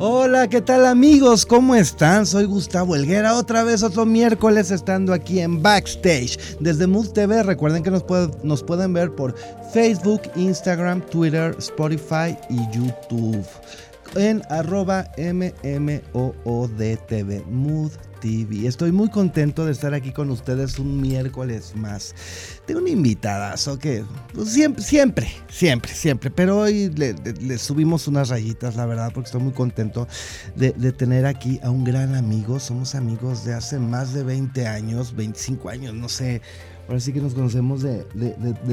Hola, ¿qué tal amigos? ¿Cómo están? Soy Gustavo Elguera, otra vez otro miércoles estando aquí en Backstage desde Mood TV. Recuerden que nos, nos pueden ver por Facebook, Instagram, Twitter, Spotify y YouTube en arroba MMOODTV, Mood TV. Estoy muy contento de estar aquí con ustedes un miércoles más. Tengo una invitada, que pues, siempre, siempre, siempre, siempre, pero hoy le, subimos unas rayitas, la verdad, porque estoy muy contento de, de, tener aquí a un gran amigo. Somos amigos de hace más de 20 años, 25 años, no sé Ahora sí que nos conocemos de,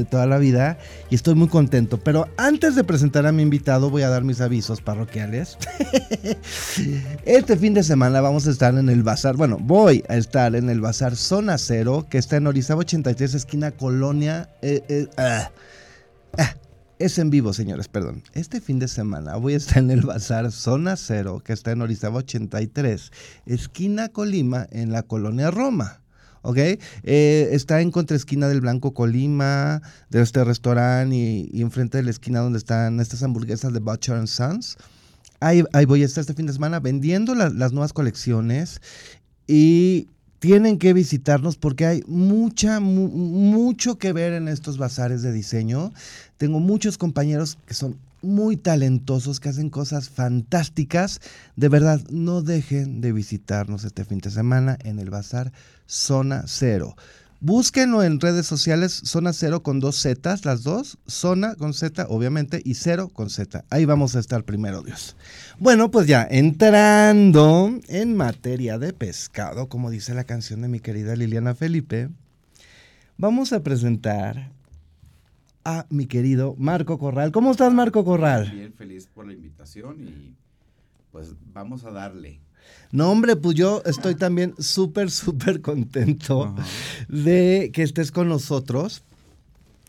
toda la vida y estoy muy contento. Pero antes de presentar a mi invitado, voy a dar mis avisos parroquiales. este fin de semana vamos a estar en el bazar. Bueno, voy a estar en el bazar Zona Cero, que está en Orizaba 83, esquina Colonia. Eh, eh, ah, ah, es en vivo, señores, perdón. Este fin de semana voy a estar en el bazar Zona Cero, que está en Orizaba 83, esquina Colima, en la Colonia Roma. ¿Ok? Eh, está en contraesquina del Blanco Colima, de este restaurante y, enfrente de la esquina donde están estas hamburguesas de Butcher and Sons. Ahí, voy a estar este fin de semana vendiendo las nuevas colecciones y tienen que visitarnos porque hay mucha, mucho que ver en estos bazares de diseño. Tengo muchos compañeros que son muy talentosos que hacen cosas fantásticas. De verdad, no dejen de visitarnos este fin de semana en el Bazar Zona Cero. Búsquenlo en redes sociales, Zona Cero con dos Z, las dos, Zona con Z, obviamente, y Cero con Z. Ahí vamos a estar primero, Dios. Bueno, pues ya, entrando en materia de pescado, como dice la canción de mi querida Liliana Felipe, vamos a presentar a mi querido Marco Corral. ¿Cómo estás, Marco Corral? Bien, feliz por la invitación y pues vamos a darle. No, hombre, pues yo estoy también súper, súper contento de que estés con nosotros.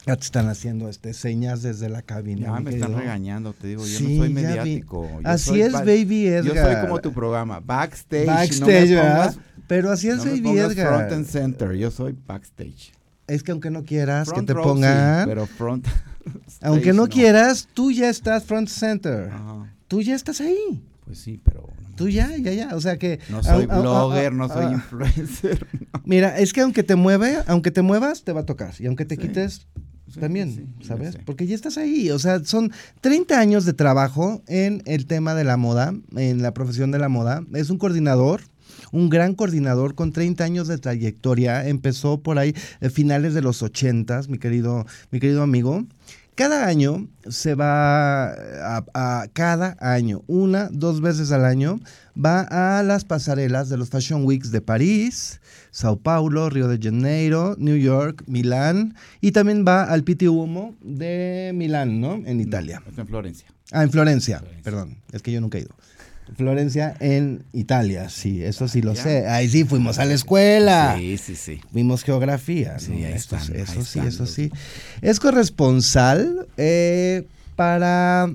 Ya te están haciendo este, señas desde la cabina. Ya me están regañando, te digo, yo no soy mediático. así es, Baby Edgar. Yo soy como tu programa, backstage. Backstage, ¿verdad? Pero así es, Baby Edgar. Front and center, yo soy backstage. Es que aunque no quieras que te pongan. pero front. aunque no, quieras, tú ya estás front center. Tú ya estás ahí. Pues sí, pero. tú ya, ya, ya. O sea que. No soy blogger, no soy influencer. Mira, es que aunque te mueve, aunque te muevas, te va a tocar. Y aunque te quites, también, ¿sabes? Porque ya estás ahí. O sea, son 30 años de trabajo en el tema de la moda, en la profesión de la moda. Es un coordinador un gran coordinador con 30 años de trayectoria. Empezó por ahí a finales de los 80, mi querido, mi querido amigo. Cada año se va a, cada año, una, dos veces al año, va a las pasarelas de los Fashion Weeks de París, Sao Paulo, Río de Janeiro, New York, Milán y también va al Pitti Uomo de Milán, ¿no? En Italia. en Florencia. Ah, en Florencia, perdón, es que yo nunca he ido. Florencia en Italia, sí, eso sí lo sé. Ahí sí fuimos a la escuela. Sí, sí, sí. Vimos geografía. Sí, eso sí, eso sí. Es corresponsal eh, para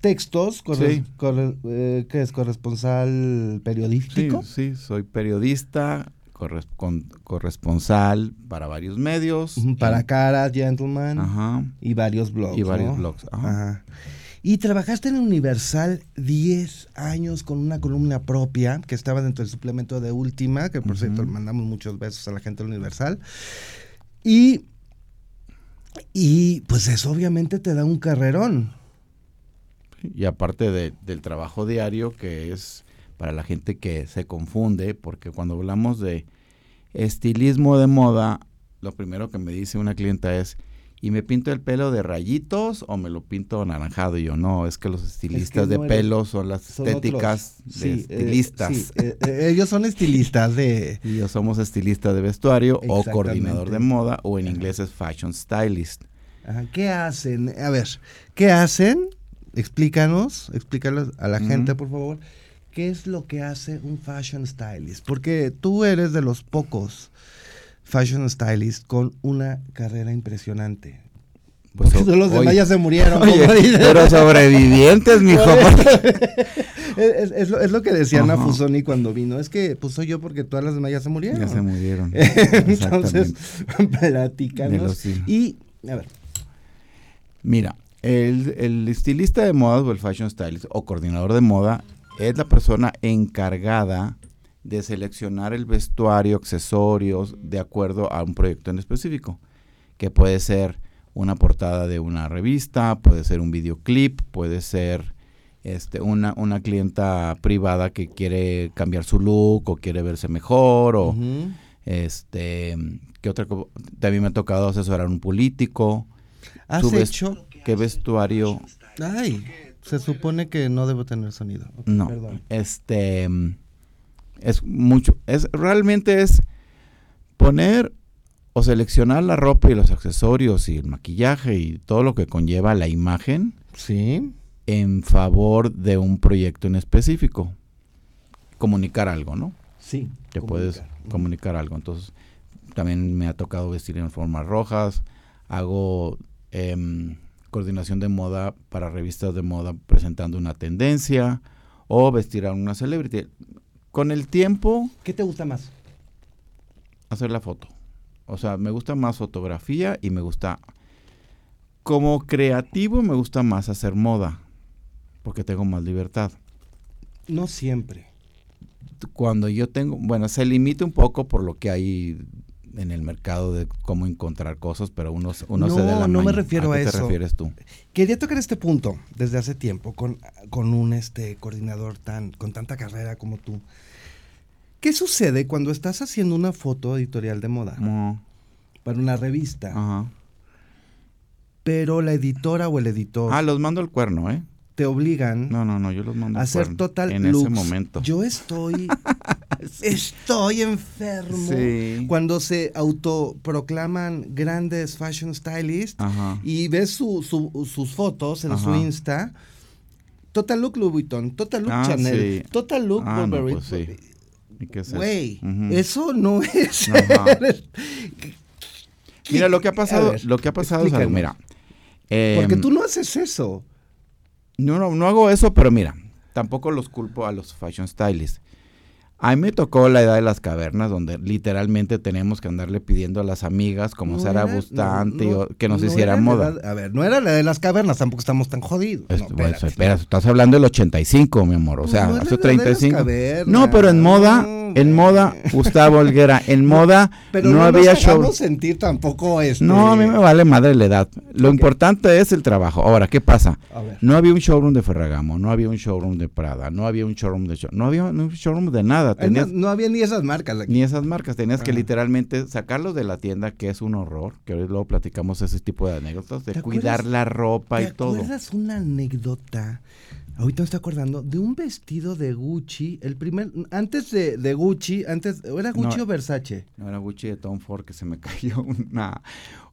textos, eh, ¿qué es corresponsal periodístico? Sí, sí, soy periodista, corresponsal para varios medios. Para Cara, Gentleman. Y varios blogs. Y varios blogs. Ajá. Y trabajaste en Universal 10 años con una columna propia que estaba dentro del suplemento de Última, que por cierto le mandamos muchos besos a la gente de Universal. Y, y pues eso obviamente te da un carrerón. Y aparte del trabajo diario, que es para la gente que se confunde, porque cuando hablamos de estilismo de moda, lo primero que me dice una clienta es, y me pinto el pelo de rayitos o me lo pinto anaranjado. Y yo, no, es que los estilistas de pelo son las estéticas de eh, estilistas. Eh, eh, ellos son estilistas de... Y yo somos estilistas de vestuario o coordinador de moda o en inglés es fashion stylist. ¿Qué hacen? A ver, ¿qué hacen? Explícanos, explícanos a la gente, por favor. ¿Qué es lo que hace un fashion stylist? Porque tú eres de los pocos fashion stylist con una carrera impresionante. Pues Porque los demás ya se murieron. pero sobrevivientes, mijo. es, es, lo, es, lo, que decía Ana Fusoni cuando vino. Es que pues soy yo porque todas las demás ya se murieron. Ya se murieron. Entonces, platícanos. Y, a ver. Mira, el, el, estilista de moda o el fashion stylist o coordinador de moda es la persona encargada de seleccionar el vestuario, accesorios, de acuerdo a un proyecto en específico, que puede ser una portada de una revista, puede ser un videoclip, puede ser este, una, una clienta privada que quiere cambiar su look o quiere verse mejor o este ¿qué otra también me ha tocado asesorar a un político. ¿Has hecho qué vestuario? Ay, se supone que no debo tener sonido. no, este es mucho, es realmente es poner o seleccionar la ropa y los accesorios y el maquillaje y todo lo que conlleva la imagen. Sí. En favor de un proyecto en específico. Comunicar algo, ¿no? Sí. Que puedes comunicar algo. Entonces, también me ha tocado vestir en formas rojas. Hago em, coordinación de moda para revistas de moda presentando una tendencia. O vestir a una celebrity. Con el tiempo... ¿Qué te gusta más? Hacer la foto. O sea, me gusta más fotografía y me gusta... Como creativo me gusta más hacer moda, porque tengo más libertad. No siempre. Cuando yo tengo, bueno, se limita un poco por lo que hay en el mercado de cómo encontrar cosas, pero uno, uno no, se da la No, me refiero a, qué eso. te refieres tú? Quería tocar este punto desde hace tiempo con, con un este coordinador tan con tanta carrera como tú. ¿Qué sucede cuando estás haciendo una foto editorial de moda para una revista? Ajá. Pero la editora o el editor Ah, los mando al cuerno, ¿eh? te obligan No, no, no, yo los mando a hacer cuerno total en ese momento. Yo estoy estoy enfermo Sí. cuando se autoproclaman grandes fashion stylists Ajá. y ves su- su- sus fotos en su. Insta. Total look Louis Vuitton, total look Ah, Chanel, sí. total look Ah, no, Burberry. pues sí. ¿Y qué es eso? Güey, Ujú. eso no es. Mira, lo que ha pasado, ver, lo que ha pasado es algo, explícanos. mira. eh, Porque tú no haces eso. No, no, no hago eso, pero mira, tampoco los culpo a los fashion stylists. A mí me tocó la edad de las cavernas, donde literalmente tenemos que andarle pidiendo a las amigas, como No Sara Bustante, no, que nos no hicieran la moda. a ver, no era la de las cavernas, tampoco estamos tan jodidos. Es- espera, estás hablando del 85, mi amor, o sea, hace la edad de las 35. cavernas, No, pero en moda, en moda, Gustavo Olguera, en moda Pero no, había show. sentir tampoco este... No, a mí me vale madre la edad. Lo importante es el trabajo. Ahora, ¿qué pasa? A ver. No había un showroom de Ferragamo, no había un showroom de Prada, no había un showroom de... show- No había un showroom de nada. Tenías, no, no había ni esas marcas aquí. ni esas marcas. Tenías que Ah. literalmente sacarlos de la tienda, que es un horror, que hoy luego platicamos ese tipo de anécdotas, de ¿Te cuidar acuerdas- la ropa y ¿Te todo. acuerdas una anécdota? Ahorita me estoy acordando de un vestido de Gucci, el primer, antes de, de Gucci, antes, ¿era Gucci No. o Versace? No era Gucci de Tom Ford que se me cayó una,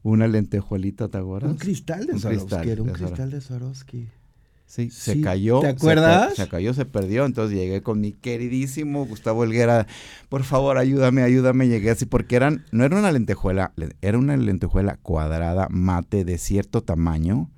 una lentejuelita, ¿te acuerdas? Un cristal de Swarovski, un cristal de Swarovski. Sí, se Sí, cayó. ¿te acuerdas? Se, cayó, se perdió. Entonces llegué con mi queridísimo Gustavo Helguera. Por favor, ayúdame, ayúdame. Llegué así porque eran, no era una lentejuela, le- era una lentejuela cuadrada, mate, de cierto tamaño.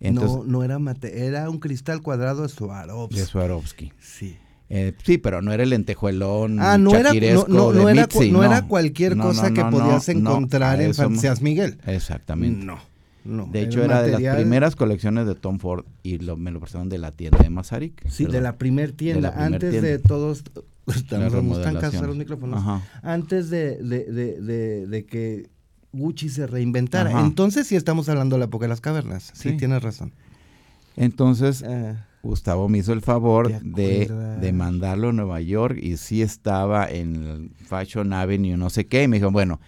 Entonces, no, no era mate, era un cristal cuadrado de Swarovski. de Swarovski. Sí. Eh, sí, pero no era el lentejuelón Ah, no era, no, de era, Mitzi, no era cualquier cosa que podías encontrar en Fantasías Miguel. Exactamente. No, no. De hecho, era de las primeras colecciones de Tom Ford y lo, me lo prestaron de la tienda de Mazarik. Sí, de la primer tienda, primer antes tienda. de todos. Estamos cansados los micrófonos. Ajá. Antes de, que Gucci se reinventara. Ajá. Entonces sí estamos hablando de la época de las cavernas. Sí, Sí. tienes razón. Entonces, Ah, Gustavo me hizo el favor ¿Te de, mandarlo a Nueva York y sí estaba en el Fashion Avenue, no sé qué. Y me dijo, bueno,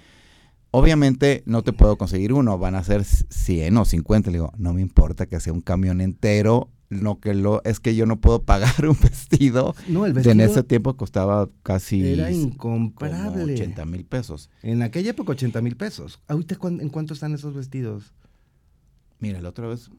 obviamente no te puedo conseguir uno, van a ser 100 o 50. Le digo, no me importa que sea un camión entero. No que lo es que yo no puedo pagar un vestido. no, el vestido en ese tiempo costaba casi era como incomparable. 80 mil pesos. En aquella época 80 mil pesos. Ahorita ¿cuán- ¿en cuánto están esos vestidos? Mira, la otra vez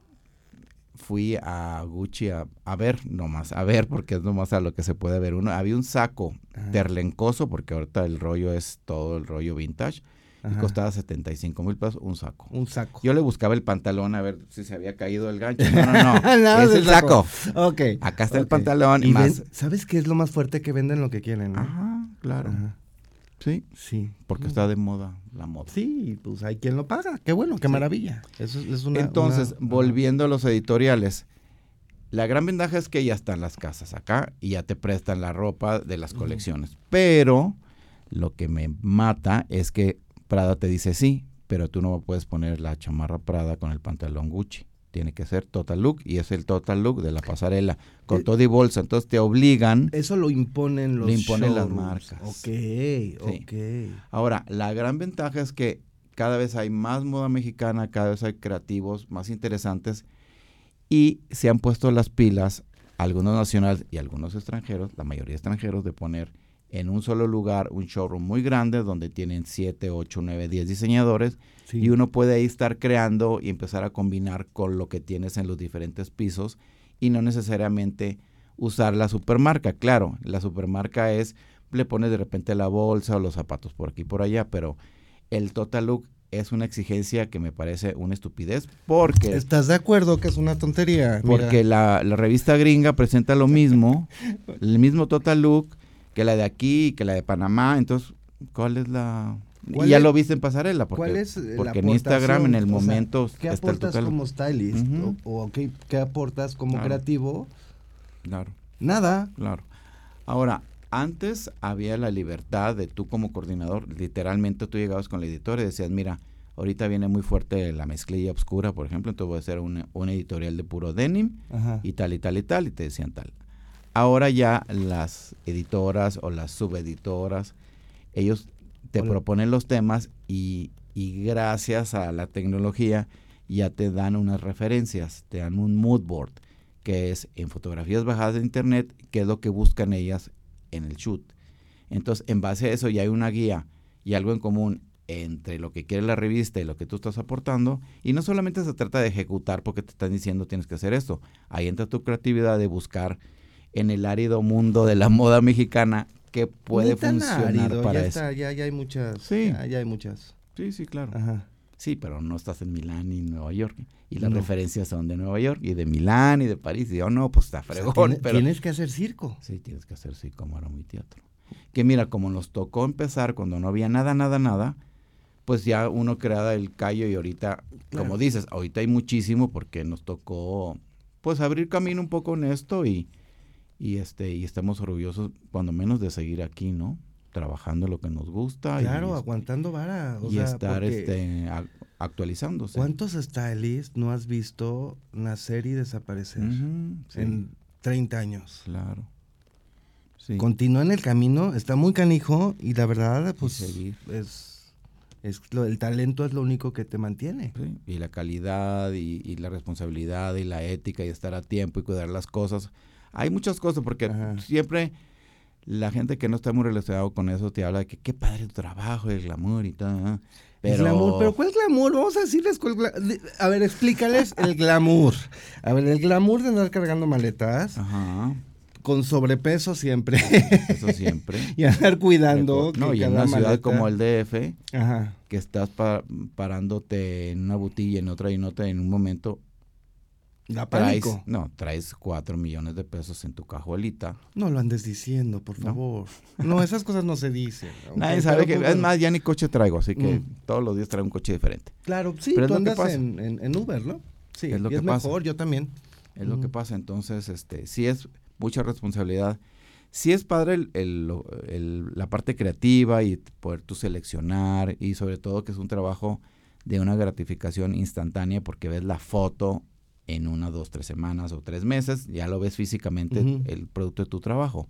fui a Gucci a, a ver nomás, a ver, porque es nomás a lo que se puede ver uno. Había un saco Ajá. terlencoso, porque ahorita el rollo es todo el rollo vintage, y Ajá. costaba 75 mil pesos un saco. Un saco. Yo le buscaba el pantalón a ver si se había caído el gancho. No, no, no. Es el saco. Ok. Acá está el pantalón y Y más. ven- ¿Sabes qué es lo más fuerte que venden lo que quieren? no? Ajá, claro. Ajá. Sí, Sí. porque está de moda la moda. Sí, pues hay quien lo paga. Qué bueno, qué maravilla. Eso es- una. Entonces, una- volviendo a los editoriales, La gran ventaja es que ya están las casas acá y ya te prestan la ropa de las colecciones. Pero lo que me mata es que Prada te dice sí, pero tú no puedes poner la chamarra Prada con el pantalón Gucci. Tiene que ser total look y es el total look de la pasarela con Eh, todo y bolsa. Entonces te obligan. Eso lo imponen los Lo imponen las marcas. Ok, ok. Ahora, la gran ventaja es que cada vez hay más moda mexicana, cada vez hay creativos más interesantes y se han puesto las pilas algunos nacionales y algunos extranjeros, la mayoría extranjeros, de poner en un solo lugar un showroom muy grande donde tienen 7, 8, 9, 10 diseñadores Sí. y uno puede ahí estar creando y empezar a combinar con lo que tienes en los diferentes pisos y no necesariamente usar la supermarca. Claro, la supermarca es, le pones de repente la bolsa o los zapatos por aquí y por allá, pero el total look es una exigencia que me parece una estupidez porque, ¿Estás de acuerdo que es una tontería? Porque la, la revista gringa presenta lo mismo, el mismo total look que la de aquí que la de Panamá, entonces, ¿cuál es la...? ¿Cuál Y ya es- lo viste en pasarela, porque, ¿Cuál es porque en Instagram en el aportación? O sea, momento ¿Qué aportas como stylist? ¿O, o qué, qué aportas como Claro. creativo? Claro. Nada. Claro. Ahora, antes había la libertad de tú como coordinador, literalmente tú llegabas con la editora y decías, mira, ahorita viene muy fuerte la mezclilla oscura, por ejemplo, entonces voy a hacer un, un editorial de puro denim Ajá. y tal y tal y tal, y te decían tal. Ahora ya las editoras o las subeditoras, ellos te Hola. proponen los temas y, y gracias a la tecnología ya te dan unas referencias, te dan un mood board, que es en fotografías bajadas de internet, que es lo que buscan ellas en el shoot. Entonces, en base a eso ya hay una guía y algo en común entre lo que quiere la revista y lo que tú estás aportando. Y no solamente se trata de ejecutar porque te están diciendo tienes que hacer esto. Ahí entra tu creatividad de buscar en el árido mundo de la moda mexicana qué puede funcionar árido, para ya eso. está, ya, ya hay muchas. Sí. Ya, ya hay muchas. Sí, sí, claro. Ajá. Sí, pero no estás en Milán y Nueva York. Y las No. referencias son de Nueva York y de Milán y de París. Y yo, no, pues está O sea, fregón. tiene- pero Tienes que hacer circo. Sí, tienes que hacer como era mi teatro. Que mira, como nos tocó empezar cuando no había nada, nada, nada, pues ya uno crea el callo y ahorita, Claro. como dices, ahorita hay muchísimo porque nos tocó pues abrir camino un poco en esto y, y este y estamos orgullosos cuando menos de seguir aquí, ¿no? Trabajando lo que nos gusta Claro, y, aguantando vara. O y sea, estar este actualizándose. ¿Cuántos stylists no has visto nacer y desaparecer sí, en 30 años? claro. Sí. Continúa en el camino, está muy canijo y la verdad, pues es, es lo, el talento es lo único que te mantiene. Sí, y la calidad y, y la responsabilidad y la ética y estar a tiempo y cuidar las cosas. Hay muchas cosas porque Ajá. siempre la gente que no está muy relacionado con eso te habla de que qué padre tu trabajo, el glamour y todo. ¿no? El Pero, glamour, pero ¿cuál glamour? Vamos a decirles cuál gla- A ver, explícales el glamour. A ver, el glamour de andar cargando maletas Ajá, con sobrepeso siempre eso siempre. y andar cuidando. no, que y en una ciudad como el DF, Ajá. que estás pa- parándote en una botilla, en otra y en otra, en un momento Da traes, no, traes cuatro millones de pesos en tu cajuelita. No lo andes diciendo, por favor. No, esas cosas no se dicen. Nadie sabe que, pues es más, ya ni coche traigo, así que Mm. todos los días traigo un coche diferente. Claro, sí, Pero tú andas en, en- en Uber, ¿no? Sí, Es lo y que es pasa. mejor, yo también. Es lo que pasa. Entonces, este, sí es mucha responsabilidad. Sí es padre el- el- la parte creativa y poder tú seleccionar y sobre todo que es un trabajo de una gratificación instantánea porque ves la foto en una, dos, tres semanas o tres meses, ya lo ves físicamente el producto de tu trabajo.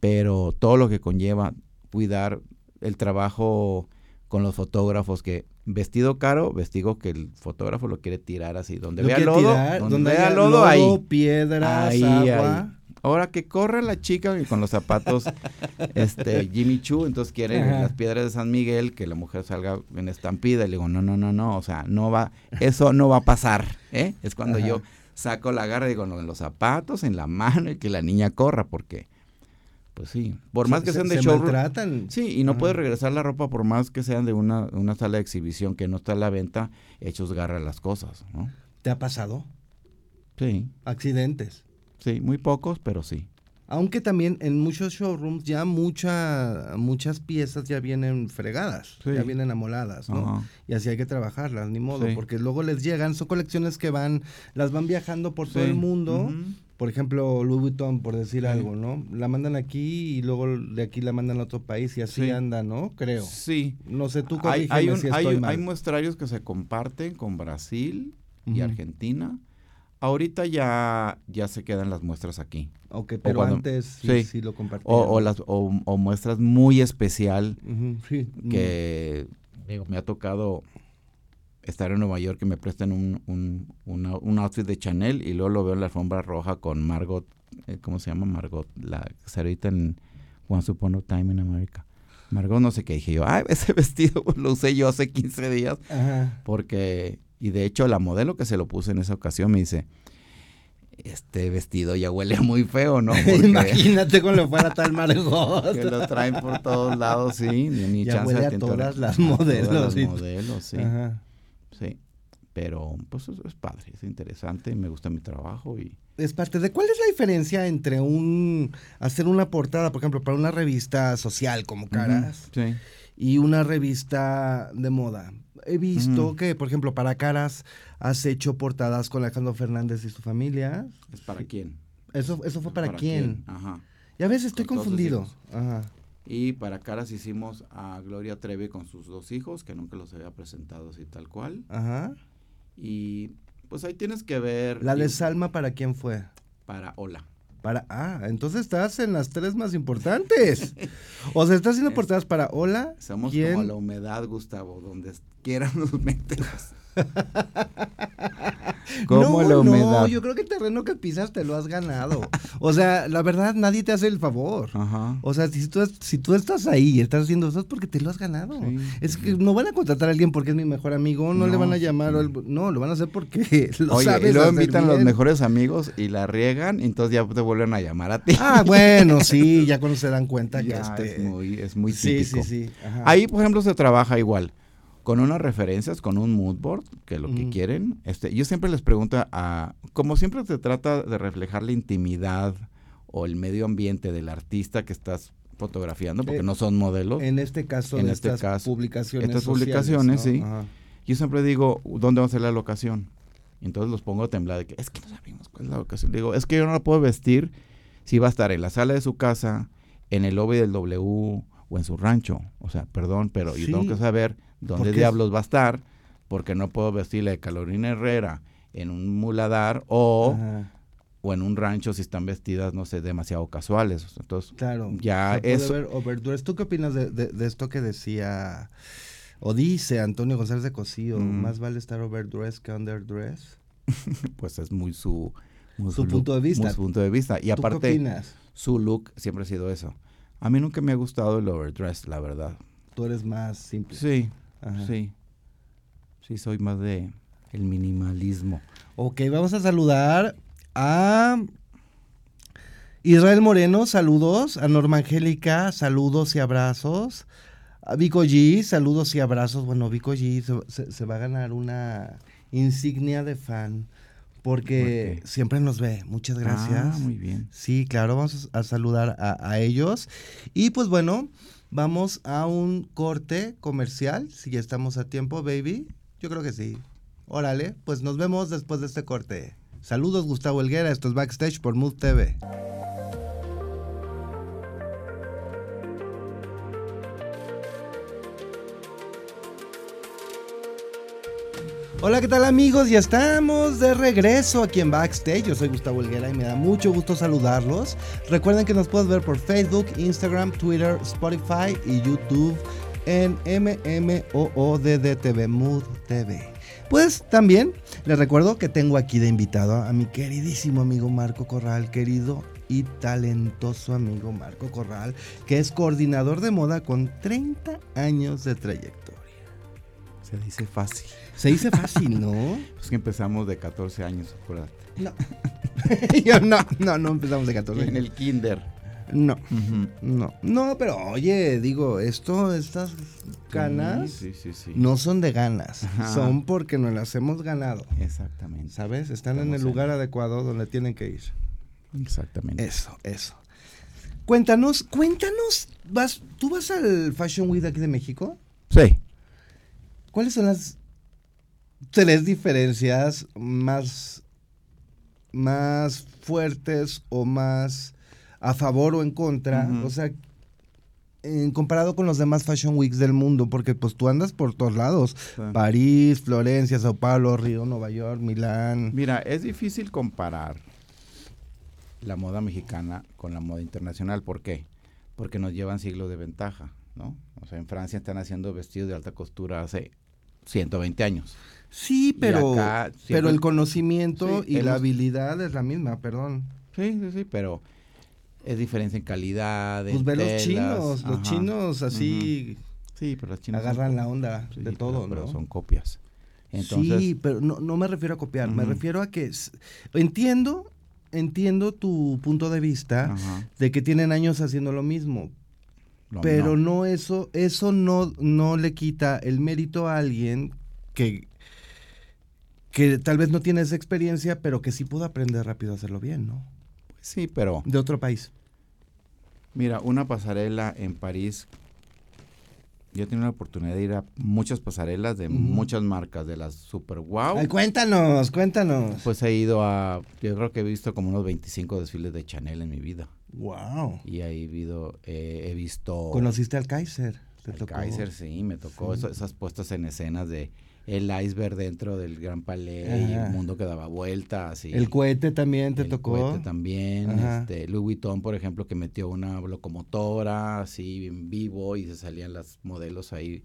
Pero todo lo que conlleva cuidar el trabajo con los fotógrafos que vestido caro, vestido que el fotógrafo lo quiere tirar así, donde Lo vea lodo, tirar, donde, vea haya lodo, ahí. piedras, Ahí, agua. ahí. Ahora que corre la chica y con los zapatos este Jimmy Choo, entonces quiere Ajá. las piedras de San Miguel que la mujer salga en estampida y le digo, "No, no, no, no, o sea, no va eso no va a pasar, ¿eh? Es cuando Ajá. yo saco la garra y digo, "No, en los zapatos, en la mano y que la niña corra porque pues sí, por más Se- que sean se- de se maltratan. Sí, y no Ajá. puedes regresar la ropa por más que sean de una, una sala de exhibición que no está a la venta, hechos garra las cosas, ¿no? ¿Te ha pasado? Sí, Accidentes. Sí, muy pocos, pero sí. Aunque también en muchos showrooms ya mucha, muchas piezas ya vienen fregadas, Sí. ya vienen amoladas, ¿no? Ajá. Y así hay que trabajarlas, ni modo, Sí. porque luego les llegan, son colecciones que van, las van viajando por todo el mundo. Por ejemplo, Louis Vuitton, por decir algo, ¿no? La mandan aquí y luego de aquí la mandan a otro país y así Sí. anda, ¿no? Creo. Sí. No sé, tú Hay, hay, un- si hay- estoy mal. hay muestrarios que se comparten con Brasil y. Argentina. Ahorita ya, ya se quedan las muestras aquí. Ok, pero cuando- antes sí, sí. sí lo compartían. O, o las, o, o muestras muy especial sí. que digo, me ha tocado estar en Nueva York y me prestan un, un, una- un outfit de Chanel y luego lo veo en la alfombra roja con Margot, eh, ¿cómo se llama? Margot, la que se ahorita en Once Upon a Time in America. Margot no sé qué, dije yo, ay, ese vestido lo usé yo hace 15 días Ajá. porque, y de hecho la modelo que se lo puse en esa ocasión me dice, este vestido ya huele muy feo, ¿no? Porque Imagínate con lo fuera tal Margot. que lo traen por todos lados, sí, ni, ni Ya chance huele a todas las A todas modelos, las modelos, sí, Ajá. sí. Pero, pues, es, es padre, es interesante, me gusta mi trabajo y... Es parte de cuál es la diferencia entre un hacer una portada, por ejemplo, para una revista social como Caras Sí. Y una revista de moda. He visto que, por ejemplo, para Caras has hecho portadas con Alejandro Fernández y su familia. ¿Es para quién? Eso, eso fue para, quién. Ajá. Ya ves, estoy Con todos sus confundido. Ajá. Y para Caras hicimos a Gloria Trevi con sus dos hijos, que nunca los había presentado así tal cual. Ajá. Y pues ahí tienes que ver... La y- de Salma, ¿para quién fue? Para Hola. Para, ah, entonces estás en las tres más importantes. O sea, estás haciendo portadas para Hola. Somos ¿quién? como la humedad, Gustavo, donde quieran nos metemos. como no, la humedad. No, yo creo que el terreno que pisas te lo has ganado. O sea, la verdad, nadie te hace el favor. Ajá. O sea, si tú, si tú estás ahí y estás haciendo eso es porque te lo has ganado. Sí, es sí. que no van a contratar a alguien porque es mi mejor amigo, no, le van a sí. llamar, o algo- no, lo van a hacer porque lo Oye, sabes y luego invitan a los mejores amigos y la riegan, y entonces ya te vuelven a llamar a ti. Ah, bueno, sí, ya cuando se dan cuenta que Ya, este... es muy, es muy sí, típico. sí, sí. ajá. Ahí, por ejemplo, se trabaja igual. Con unas referencias, con un mood board, que es lo que quieren. Este, yo siempre les pregunto a, como siempre se trata de reflejar la intimidad o el medio ambiente del artista que estás fotografiando, porque Eh, no son modelos. En este caso, En de este estas caso, publicaciones estas sociales, publicaciones, ¿no? sí. Ajá. Yo siempre digo, ¿dónde va a ser la locación? Entonces los pongo a temblar de que es que no sabemos cuál es la locación. Digo, es que yo no la puedo vestir si va a estar en la sala de su casa, en el lobby del W o en su rancho. O sea, perdón, pero yo tengo que saber dónde Porque- diablos va a estar, porque no puedo vestirle de Carolina Herrera en un muladar o, Ajá, o en un rancho si están vestidas, no sé, demasiado casuales. Entonces, Claro. Ya, overdress. ¿Tú qué opinas de, de- de esto que decía o dice Antonio González de Cosío? Mm. Más vale estar overdress que underdress. pues es muy su... muy Su punto de vista. muy su punto de vista. Y ¿Tú aparte... qué opinas? su look siempre ha sido eso. A mí nunca me ha gustado el overdress, la verdad. Tú eres más simple. Sí, Ajá. sí. Sí, soy más de el minimalismo. Ok, vamos a saludar a Israel Moreno, saludos. A Norma Angélica, saludos y abrazos. A Vico G, saludos y abrazos. Bueno, Vico G se, va a ganar una insignia de fan porque siempre nos ve. Muchas gracias. Ah, muy bien. Sí, claro, vamos a saludar a, a ellos. Y pues bueno, vamos a un corte comercial, si ya estamos a tiempo, baby. Yo creo que sí. Órale, pues nos vemos después de este corte. Saludos, Gustavo Helguera, esto es Backstage por Mood TV. Hola, ¿qué tal amigos? Ya estamos de regreso aquí en Backstage. Yo soy Gustavo Helguera y me da mucho gusto saludarlos. Recuerden que nos puedes ver por Facebook, Instagram, Twitter, Spotify y YouTube en MMOODDTV, Mood TV. Pues también les recuerdo que tengo aquí de invitado a mi queridísimo amigo Marco Corral, querido y talentoso amigo Marco Corral, que es coordinador de moda con 30 años de trayectoria. Se dice fácil. Se dice fácil, ¿no? Es que empezamos de 14 años, acuérdate. No. Yo no, no, no empezamos de 14. En el kinder. No, no. No, pero oye, digo, esto, estas ganas Sí, sí, sí. no son de ganas, Ajá. son porque nos las hemos ganado. Exactamente. ¿Sabes? Están en el en- lugar adecuado donde tienen que ir. Exactamente. Eso, eso. Cuéntanos, cuéntanos, vas, ¿tú vas al Fashion Week de aquí de México? Sí. ¿Cuáles son las tres diferencias más, más fuertes o más a favor o en contra? O sea, en comparado con los demás Fashion Weeks del mundo, porque pues tú andas por todos lados. Sí. París, Florencia, Sao Paulo, Río, Nueva York, Milán. Mira, es difícil comparar la moda mexicana con la moda internacional. ¿Por qué? Porque nos llevan siglos de ventaja, ¿no? O sea, en Francia están haciendo vestidos de alta costura hace 120 años. Sí, pero, acá pero el conocimiento Sí, y la habilidad es la misma, perdón. Sí, sí, sí, pero es diferencia en calidad, en Pues ve los chinos, los chinos así Sí, pero los chinos agarran la onda sí, de pero- todo, pero ¿no? son copias. Entonces, sí, pero no, no me refiero a copiar, me refiero a que entiendo, entiendo tu punto de vista de que tienen años haciendo lo mismo, pero no. no, eso, eso no, no le quita el mérito a alguien que, que tal vez no tiene esa experiencia, pero que sí pudo aprender rápido a hacerlo bien, ¿no? Sí, pero De otro país. Mira, una pasarela en París. Yo he tenido la oportunidad de ir a muchas pasarelas de muchas marcas, de las super wow. Ay, cuéntanos, cuéntanos. Pues he ido a, yo creo que he visto como unos 25 desfiles de Chanel en mi vida. Wow. Y ahí he, visto- eh, he visto... Conociste al Kaiser. Te al tocó. Kaiser, sí, me tocó Sí. eso- esas puestas en escenas de el iceberg dentro del Gran Palais y el mundo que daba vueltas. Y El cohete también te el tocó. cohete también. Ajá. Este, Louis Vuitton, por ejemplo, que metió una locomotora así en vivo y se salían las modelos ahí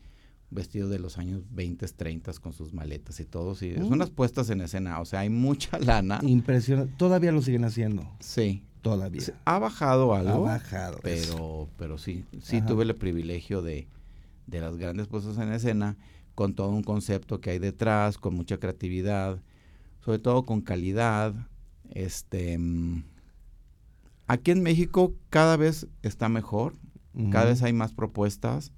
vestidos de los años 20, 30 con sus maletas y todo. Sí, Mm. son unas puestas en escena. O sea, hay mucha lana. Impresionante. Todavía lo siguen haciendo. Sí. Todavía. Ha bajado Ha algo. bajado. eso. pero, pero sí, sí Ajá. tuve el privilegio de, de las grandes puestas en escena, con todo un concepto que hay detrás, con mucha creatividad, sobre todo con calidad. Este, mm, aquí en México cada vez está mejor, cada vez hay más propuestas,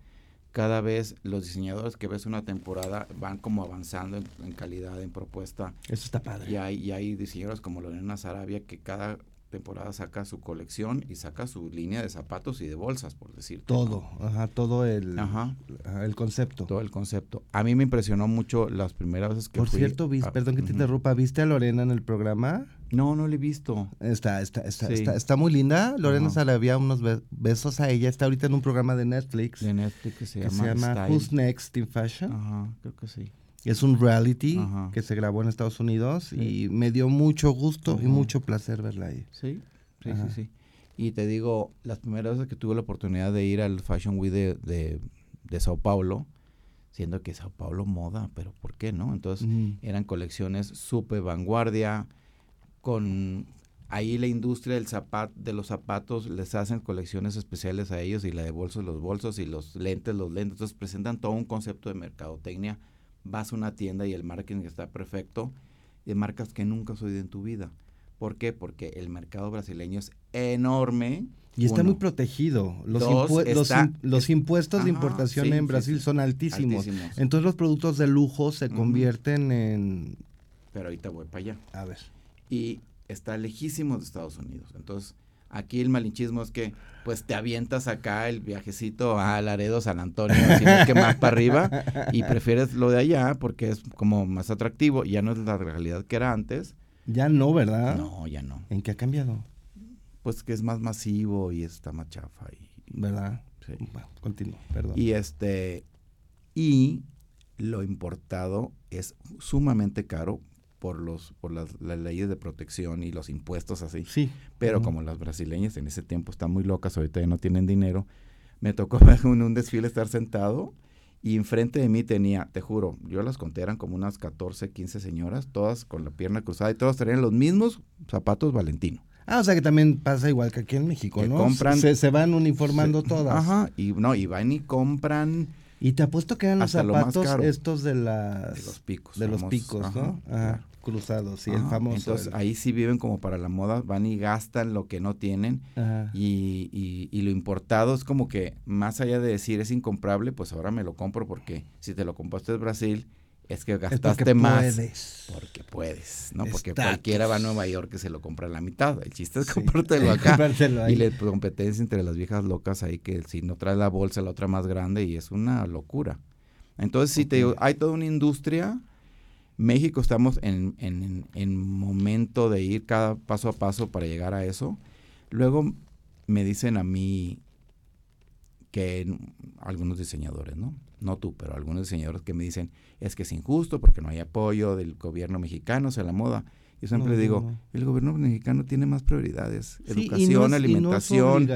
cada vez los diseñadores que ves una temporada van como avanzando en, en calidad, en propuesta. Eso está padre. Y hay, y hay diseñadores como Lorena Sarabia que cada temporada saca su colección y saca su línea de zapatos y de bolsas, por decir. Todo. Ajá, todo el, Ajá. el concepto. Todo el concepto. A mí me impresionó mucho las primeras veces que Por fui cierto, vis- a- perdón que te interrumpa, ¿viste a Lorena en el programa? No, no lo he visto. Está, está, está, Sí. está, está muy linda. Lorena Ajá. Sarabia, unos be- besos a ella. Está ahorita en un programa de Netflix De Netflix que se que llama, se llama Style. Who's Next in Fashion. Ajá, creo que sí. Es un reality que se grabó en Estados Unidos Sí. y me dio mucho gusto y mucho placer verla ahí. Sí, sí, sí, sí. Y te digo, las primeras veces que tuve la oportunidad de ir al Fashion Week de, de, de Sao Paulo, siendo que Sao Paulo moda, pero ¿por qué no? Entonces, eran colecciones súper vanguardia, con ahí la industria del zapat, de los zapatos les hacen colecciones especiales a ellos y la de bolsos, los bolsos y los lentes, los lentes. Entonces presentan todo un concepto de mercadotecnia. Vas a una tienda y el marketing está perfecto de marcas que nunca has oído en tu vida. ¿Por qué? Porque el mercado brasileño es enorme. Y está uno. muy protegido. Los, Dos, impue- los, está- im- los es- impuestos de importación sí, en Brasil sí. son altísimos. Altísimos. Entonces los productos de lujo se convierten en... Pero ahorita voy para allá. A ver. Y está lejísimo de Estados Unidos. Entonces, aquí el malinchismo es que pues te avientas acá el viajecito a Laredo, San Antonio, si no es que más para arriba, y prefieres lo de allá porque es como más atractivo, ya no es la realidad que era antes. Ya no, ¿verdad? No, ya no. ¿En qué ha cambiado? Pues que es más masivo y está más chafa. Y, ¿Verdad? sí. Bueno, continúo, perdón. Y este, y lo importado es sumamente caro por los por las, las leyes de protección y los impuestos así. sí. Pero como las brasileñas en ese tiempo están muy locas, ahorita ya no tienen dinero, me tocó ver en un desfile estar sentado y enfrente de mí tenía, te juro, yo las conté, eran como unas 14, 15 señoras, todas con la pierna cruzada y todas tenían los mismos zapatos Valentino. Ah, o sea que también pasa igual que aquí en México, Que ¿no? compran- se, se van uniformando todas. Ajá, y no, y van y compran Y te apuesto que eran los lo zapatos estos de las... de los picos. de los picos, Ajá, ¿no? Ajá, claro. Cruzados, sí, el Ajá, famoso. Entonces el- ahí sí viven como para la moda, van y gastan lo que no tienen. Y, y- y lo importado es como que más allá de decir es incomparable, pues ahora me lo compro porque si te lo compraste en Brasil, es que Es gastaste porque más. puedes. Porque puedes, ¿no? Porque cualquiera va a Nueva York que se lo compra a la mitad. El chiste es Sí. comprártelo acá. Comprártelo. Y la competencia entre las viejas locas ahí que si no traes la bolsa, la otra más grande y es una locura. Entonces, sí, te digo, hay toda una industria. México estamos en, en, en momento de ir cada paso a paso para llegar a eso. Luego me dicen a mí que algunos diseñadores, ¿no? No tú, pero algunos diseñadores que me dicen, es que es injusto porque no hay apoyo del gobierno mexicano hacia la moda. Yo siempre No, digo, no. el gobierno mexicano tiene más prioridades. Sí, Educación, es- alimentación,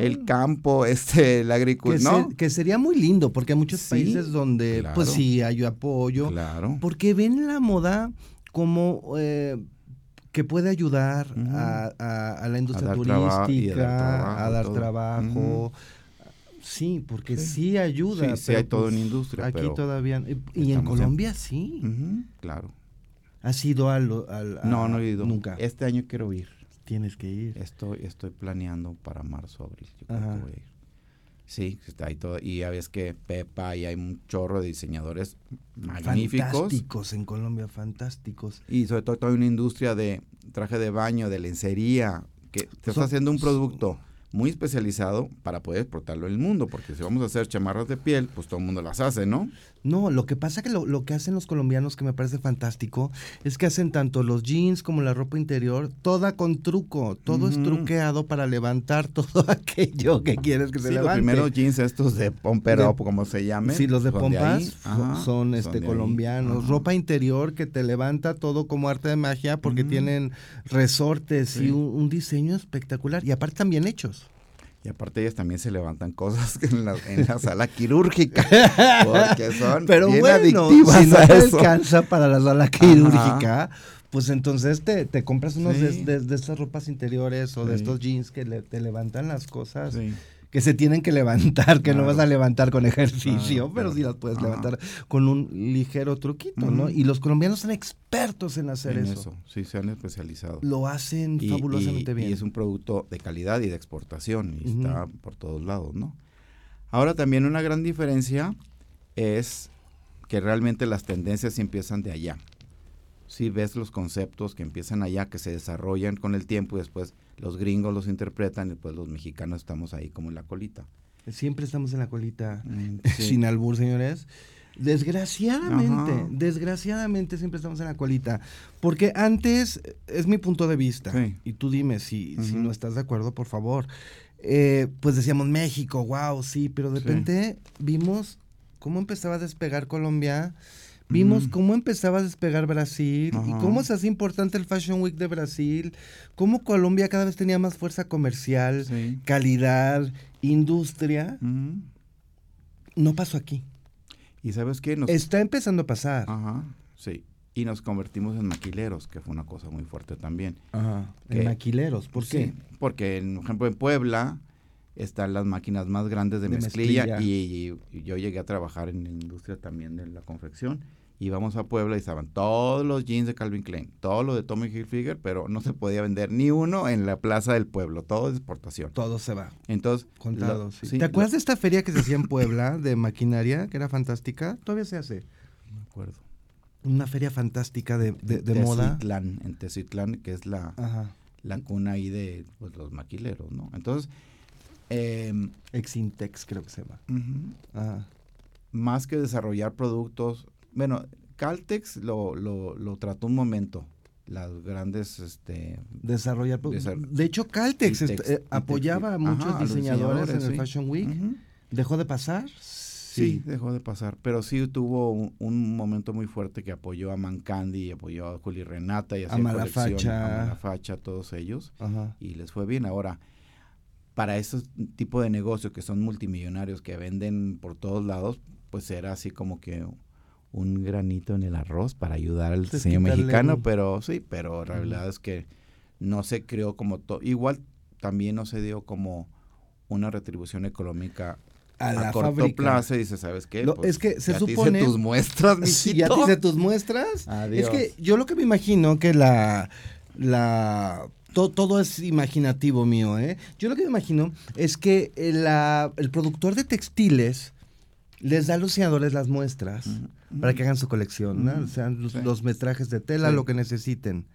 el campo, este, la que, agricultura, que sería muy lindo, porque hay muchos Sí, países donde, pues sí, hay apoyo, Claro. porque ven la moda como eh, que puede ayudar a, a- a la industria a turística, dar trabajo, a dar trabajo. Sí, porque sí, Sí. ayuda. Sí, pero, hay toda pues, una industria, Aquí pero todavía. Y, y en Colombia sí. Claro. ¿Has ido al, al- a- No, no he ido. Nunca. Este año quiero ir. Tienes que ir. Estoy, estoy planeando para marzo, abril. Yo creo que voy a ir. Sí, está ahí todo. Y ya ves que Pepa y hay un chorro de diseñadores magníficos. Fantásticos en Colombia, fantásticos. Y sobre todo toda una industria de traje de baño, de lencería, que te está Son- haciendo un producto muy especializado para poder exportarlo en el mundo. Porque si vamos a hacer chamarras de piel, pues todo el mundo las hace, ¿no? No, lo que pasa que lo, lo que hacen los colombianos que me parece fantástico es que hacen tanto los jeans como la ropa interior, toda con truco, todo es Ujú. truqueado para levantar todo aquello que quieres que se Sí, los levante. primeros jeans estos de Pomper De- Up, como se llamen. Sí, los de son pompas Ajá, son este ahí. colombianos. Ajá. Ropa interior que te levanta todo como arte de magia porque tienen resortes y un, un diseño espectacular y aparte también hechos. Y aparte ellas también se levantan cosas en la, en la sala quirúrgica, porque son Pero bien bueno, adictivas si no te eso. alcanza para la sala quirúrgica, pues entonces te, te compras unos de, Sí. de- de estas ropas interiores o de estos jeans que le- te levantan las cosas Sí. Que se tienen que levantar, que no vas a levantar con ejercicio, Claro, pero claro. sí las puedes Ajá. levantar con un ligero truquito, ¿no? Y los colombianos son expertos en hacer En eso. eso, sí, se han especializado. Lo hacen Y- fabulosamente y- bien. Y es un producto de calidad y de exportación, y está por todos lados, ¿no? Ahora también una gran diferencia es que realmente las tendencias empiezan de allá. Si ves los conceptos que empiezan allá, que se desarrollan con el tiempo y después los gringos los interpretan y después los mexicanos estamos ahí como en la colita. Siempre estamos en la colita. Mm, sí. Sin albur, señores. Desgraciadamente, Ajá. desgraciadamente siempre estamos en la colita. Porque antes, es mi punto de vista, Sí. y tú dime si, si no estás de acuerdo, por favor. Eh, pues decíamos México, wow, sí, pero de Sí. repente vimos cómo empezaba a despegar Colombia, vimos cómo empezaba a despegar Brasil, y cómo se hace importante el Fashion Week de Brasil, cómo Colombia cada vez tenía más fuerza comercial, Sí. calidad, industria. No pasó aquí. Y sabes qué? Nos, Está empezando a pasar. Ajá, sí. Y nos convertimos en maquileros, que fue una cosa muy fuerte también. Ajá. En maquileros. ¿Por qué? Sí, porque, en- por ejemplo, en Puebla están las máquinas más grandes de, De mezclilla, mezclilla. Y, y yo llegué a trabajar en la industria también de la confección. Íbamos a Puebla y estaban todos los jeans de Calvin Klein, todo lo de Tommy Hilfiger, pero no se podía vender ni uno en la plaza del pueblo, todo es exportación. Todo se va. Entonces, Contado, lo- sí. sí, ¿Te acuerdas de esta feria que se hacía en Puebla de maquinaria, que era fantástica? Todavía se hace. No me acuerdo. Una feria fantástica de, de, moda. Teciutlán, en Teciutlán, que es la, Ajá. la cuna ahí de pues, los maquileros, ¿no? Entonces, em, Exintex creo que se llama. ujú, Ajá. más que desarrollar productos, bueno, Caltex lo, lo, lo trató un momento, las grandes, este, Desarrollar. pro- Desar- de hecho, Caltex eh, apoyaba a ajá, muchos a diseñadores, en el sí. Fashion Week. ¿Dejó de pasar? sí. dejó de pasar, pero sí tuvo un, un momento muy fuerte que apoyó a Mancandi, apoyó a Juli Renata y A Malafacha. a Malafacha, todos ellos, Ajá. y les fue bien. Ahora, para esos tipo de negocios que son multimillonarios, que venden por todos lados, pues era así como que un granito en el arroz para ayudar al Pues diseño mexicano, un- pero sí, pero la realidad es que no se creó como todo, igual también no se dio como una retribución económica A a, la corto fábrica. plazo y dice, ¿sabes qué? Lo- es que se ya te hice supone- tus muestras, Sí, mijito. ya te hice tus muestras. Adiós. Es que yo lo que me imagino que la. la to- todo es imaginativo mío, ¿eh? Yo lo que me imagino es que el, la- el productor de textiles les da a los diseñadores las muestras para que hagan su colección, ¿no? O sea, los, Sí. los metrajes de tela, Sí. lo que necesiten.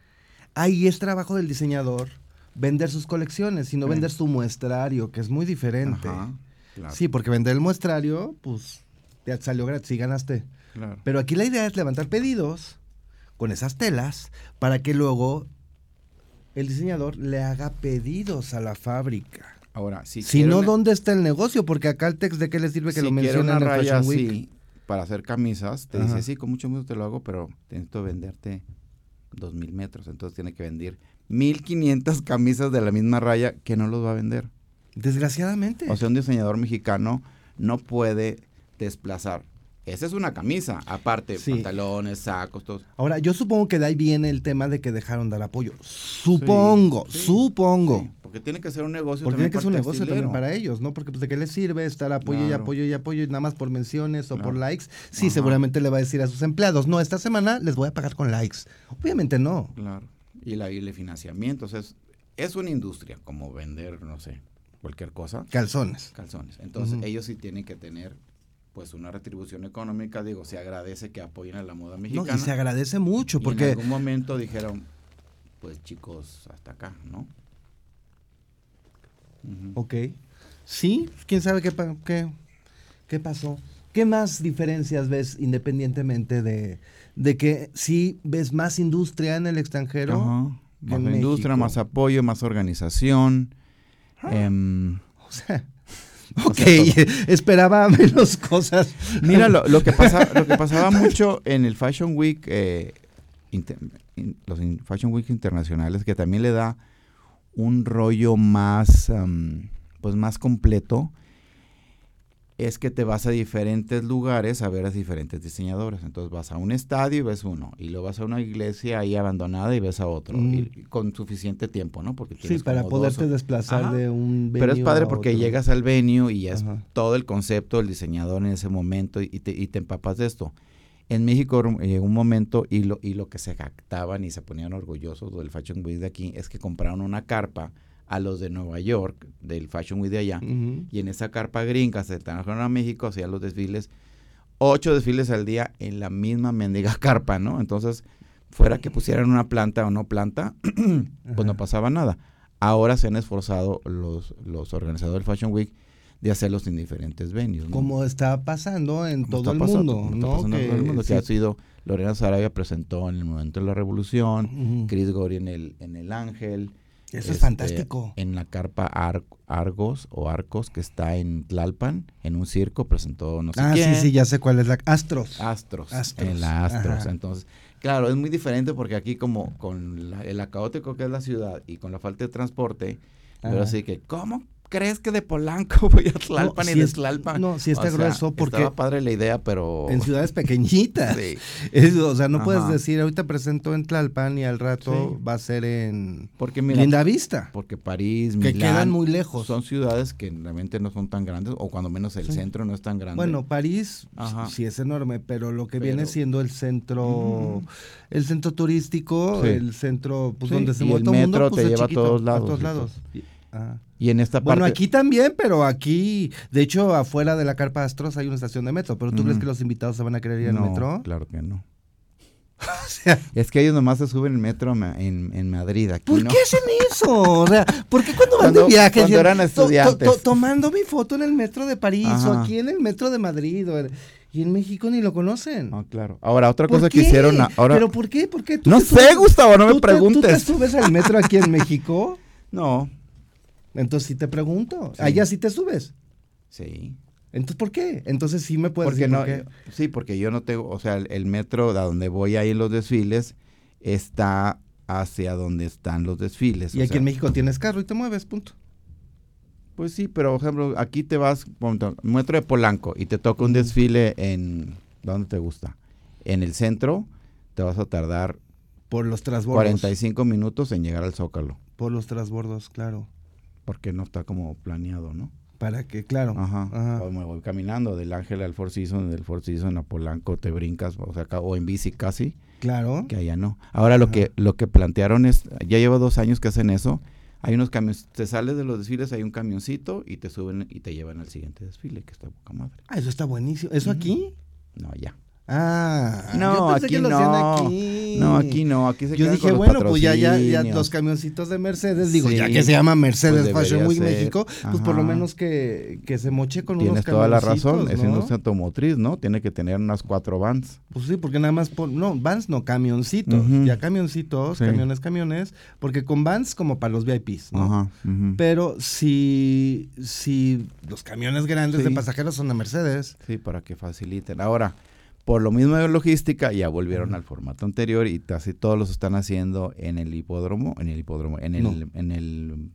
Ahí es trabajo del diseñador vender sus colecciones, sino Sí. vender su muestrario, que es muy diferente. Ajá, claro, Sí, porque vender el muestrario, pues, te salió gratis y ganaste. claro. Pero aquí la idea es levantar pedidos con esas telas para que luego el diseñador le haga pedidos a la fábrica. Ahora, si, Si no, una- ¿dónde está el negocio? Porque acá el text de qué le sirve que si lo mencionen una en raya Week. así para hacer camisas, te Ajá. dice, sí, con mucho gusto te lo hago, pero necesito venderte dos mil metros. Entonces tiene que vender 1500 camisas de la misma raya que no los va a vender. Desgraciadamente. O sea, un diseñador mexicano no puede desplazar. Esa es una camisa, aparte, Sí. pantalones, sacos, todo. Ahora, yo supongo que de ahí viene el tema de que dejaron dar apoyo. Supongo, sí, supongo. Porque tiene que ser un negocio Porque tiene que ser un negocio también para ellos, ¿no? Porque pues, de qué les sirve estar apoyo y apoyo y apoyo y nada más por menciones o por likes. Sí, Ajá. seguramente le va a decir a sus empleados, no, esta semana les voy a pagar con likes. Obviamente no. Claro. Y, la, y el financiamiento, o sea, es, es una industria, como vender, no sé, cualquier cosa, Calzones. calzones. Entonces, ellos sí tienen que tener, pues, una retribución económica. Digo, se agradece que apoyen a la moda No, mexicana. y se agradece mucho Y en porque algún momento dijeron, pues, chicos, hasta acá, ¿no? Ujú. Ok. Sí, quién sabe qué, pa- qué, qué pasó. ¿Qué más diferencias ves independientemente de, de que sí ves más industria en el extranjero? Que Más en industria, México? más apoyo, más organización. em, O sea, ok, esperaba menos cosas. Mira, lo, lo que pasa, lo que pasaba mucho en el Fashion Week, eh, inter- in- los Fashion Week internacionales, que también le da un rollo más, am, pues más completo, es que te vas a diferentes lugares a ver a diferentes diseñadores. Entonces vas a un estadio y ves uno, y luego vas a una iglesia ahí abandonada y ves a otro, Mm. y- con suficiente tiempo, ¿no? Porque Sí, para poderte desplazar Ajá. de un pero es venue padre porque otro. llegas al venue y ya es Ajá. todo el concepto del diseñador en ese momento y te, y te empapas de esto. En México llegó un momento y lo, y lo que se jactaban y se ponían orgullosos del Fashion Week de aquí es que compraron una carpa a los de Nueva York, del Fashion Week de allá, y en esa carpa gringa se trajeron a México, hacían los desfiles, ocho desfiles al día en la misma mendiga carpa, ¿no? Entonces, fuera que pusieran una planta o no planta, pues no pasaba nada. Ahora se han esforzado los, los organizadores del Fashion Week de hacerlos en diferentes venues. ¿no? Como está pasando en Como todo el pasando, mundo, está Que todo el mundo, que sí. ha sido, Lorena Sarabia presentó en el momento de la revolución. Chris Gori en el, en el Ángel. Eso es este, fantástico. En la carpa Ar- Argos o Arcos que está en Tlalpan, en un circo, presentó no sé Ah, quién. sí, sí, ya sé cuál es la Astros. Astros, Astros, En la Astros. ajá. Entonces, claro, es muy diferente porque aquí como con la- el caótico que es la ciudad y con la falta de transporte, pero Ajá. así que, ¿cómo crees que de Polanco voy a Tlalpan No, y sí de Tlalpan? no, sí está O sea, grueso porque Estaba padre la idea, pero... en ciudades pequeñitas. Sí, Es- o sea, no Ajá. puedes decir, ahorita presento en Tlalpan y al rato Sí. va a ser en porque mira, Linda Vista, porque París, que Milán, quedan muy lejos. son ciudades que realmente no son tan grandes, o cuando menos el Sí. centro no es tan grande. Bueno, París Ajá. sí es enorme, pero lo que Pero- viene siendo el centro, Ujú. el centro turístico, el centro pues, donde se y mueve todo el mundo, metro pues, te lleva a chiquito, todos lados, A todos y lados. Ah. y en esta Bueno, parte... aquí también, pero aquí, de hecho, afuera de la Carpa Astros hay una estación de metro. ¿Pero tú crees que los invitados se van a querer ir al no, metro? claro que no. O sea, Es que ellos nomás se suben en metro en, en Madrid, aquí ¿Por no. qué hacen eso? O sea, ¿por qué cuando van de viaje cuando eran to- to- estudiantes. to- tomando mi foto en el metro de París o aquí en el metro de Madrid o y en México ni lo conocen? Ah, claro. Ahora, otra ¿Por cosa que hicieron ahora... ¿Pero por qué? ¿Por qué? ¿Tú No sé, subes- Gustavo, no me te- ¿Tú te preguntes. subes al metro aquí en México? No, Entonces sí te pregunto. Sí. Allá sí te subes. sí. Entonces, ¿por qué? Entonces sí me puedes Porque decir no, por qué. sí, porque yo no tengo, o sea, el, el metro a donde voy ahí en los desfiles está hacia donde están los desfiles. Y o aquí sea, en México tienes carro y te mueves, punto. Pues sí, pero por ejemplo, aquí te vas, metro de Polanco y te toca un desfile en, ¿dónde te gusta? En el centro, te vas a tardar Por los transbordos. 45 minutos en llegar al Zócalo, Por los transbordos, claro. Porque no está como planeado, ¿no? Para que, claro. Ajá. Ajá. O me voy caminando del Ángel al Four Seasons, del Four Seasons a Polanco, te brincas, o sea, o en bici casi, Claro. que allá no. Ahora lo que lo que plantearon es, ya lleva dos años que hacen eso, Hay unos camiones, te sales de los desfiles, hay un camioncito y te suben y te llevan al siguiente desfile, que está poca madre. Ah, eso está buenísimo. ¿Eso aquí? No, ya. Ah, no, yo pensé aquí que lo no. hacían aquí. No, aquí no, aquí se Yo dije, bueno, pues ya, ya, ya los camioncitos de Mercedes, digo, Sí, ya que se llama Mercedes pues Fashion Week ser. México, pues por lo menos que, que se moche con unos Tienes toda la razón, camioncitos, es industria automotriz, ¿no? Tiene que tener unas cuatro vans. Pues sí, porque nada más, pon- no, vans no, camioncitos, ya camioncitos, Sí. camiones, camiones, porque con vans como para los VIPs, ¿no? Ajá. Pero si, si los camiones grandes Sí. de pasajeros son de Mercedes, Sí, para que faciliten. Ahora, por lo mismo de logística, ya volvieron al formato anterior y casi todos los están haciendo en el hipódromo, en el hipódromo, en el, No. en el,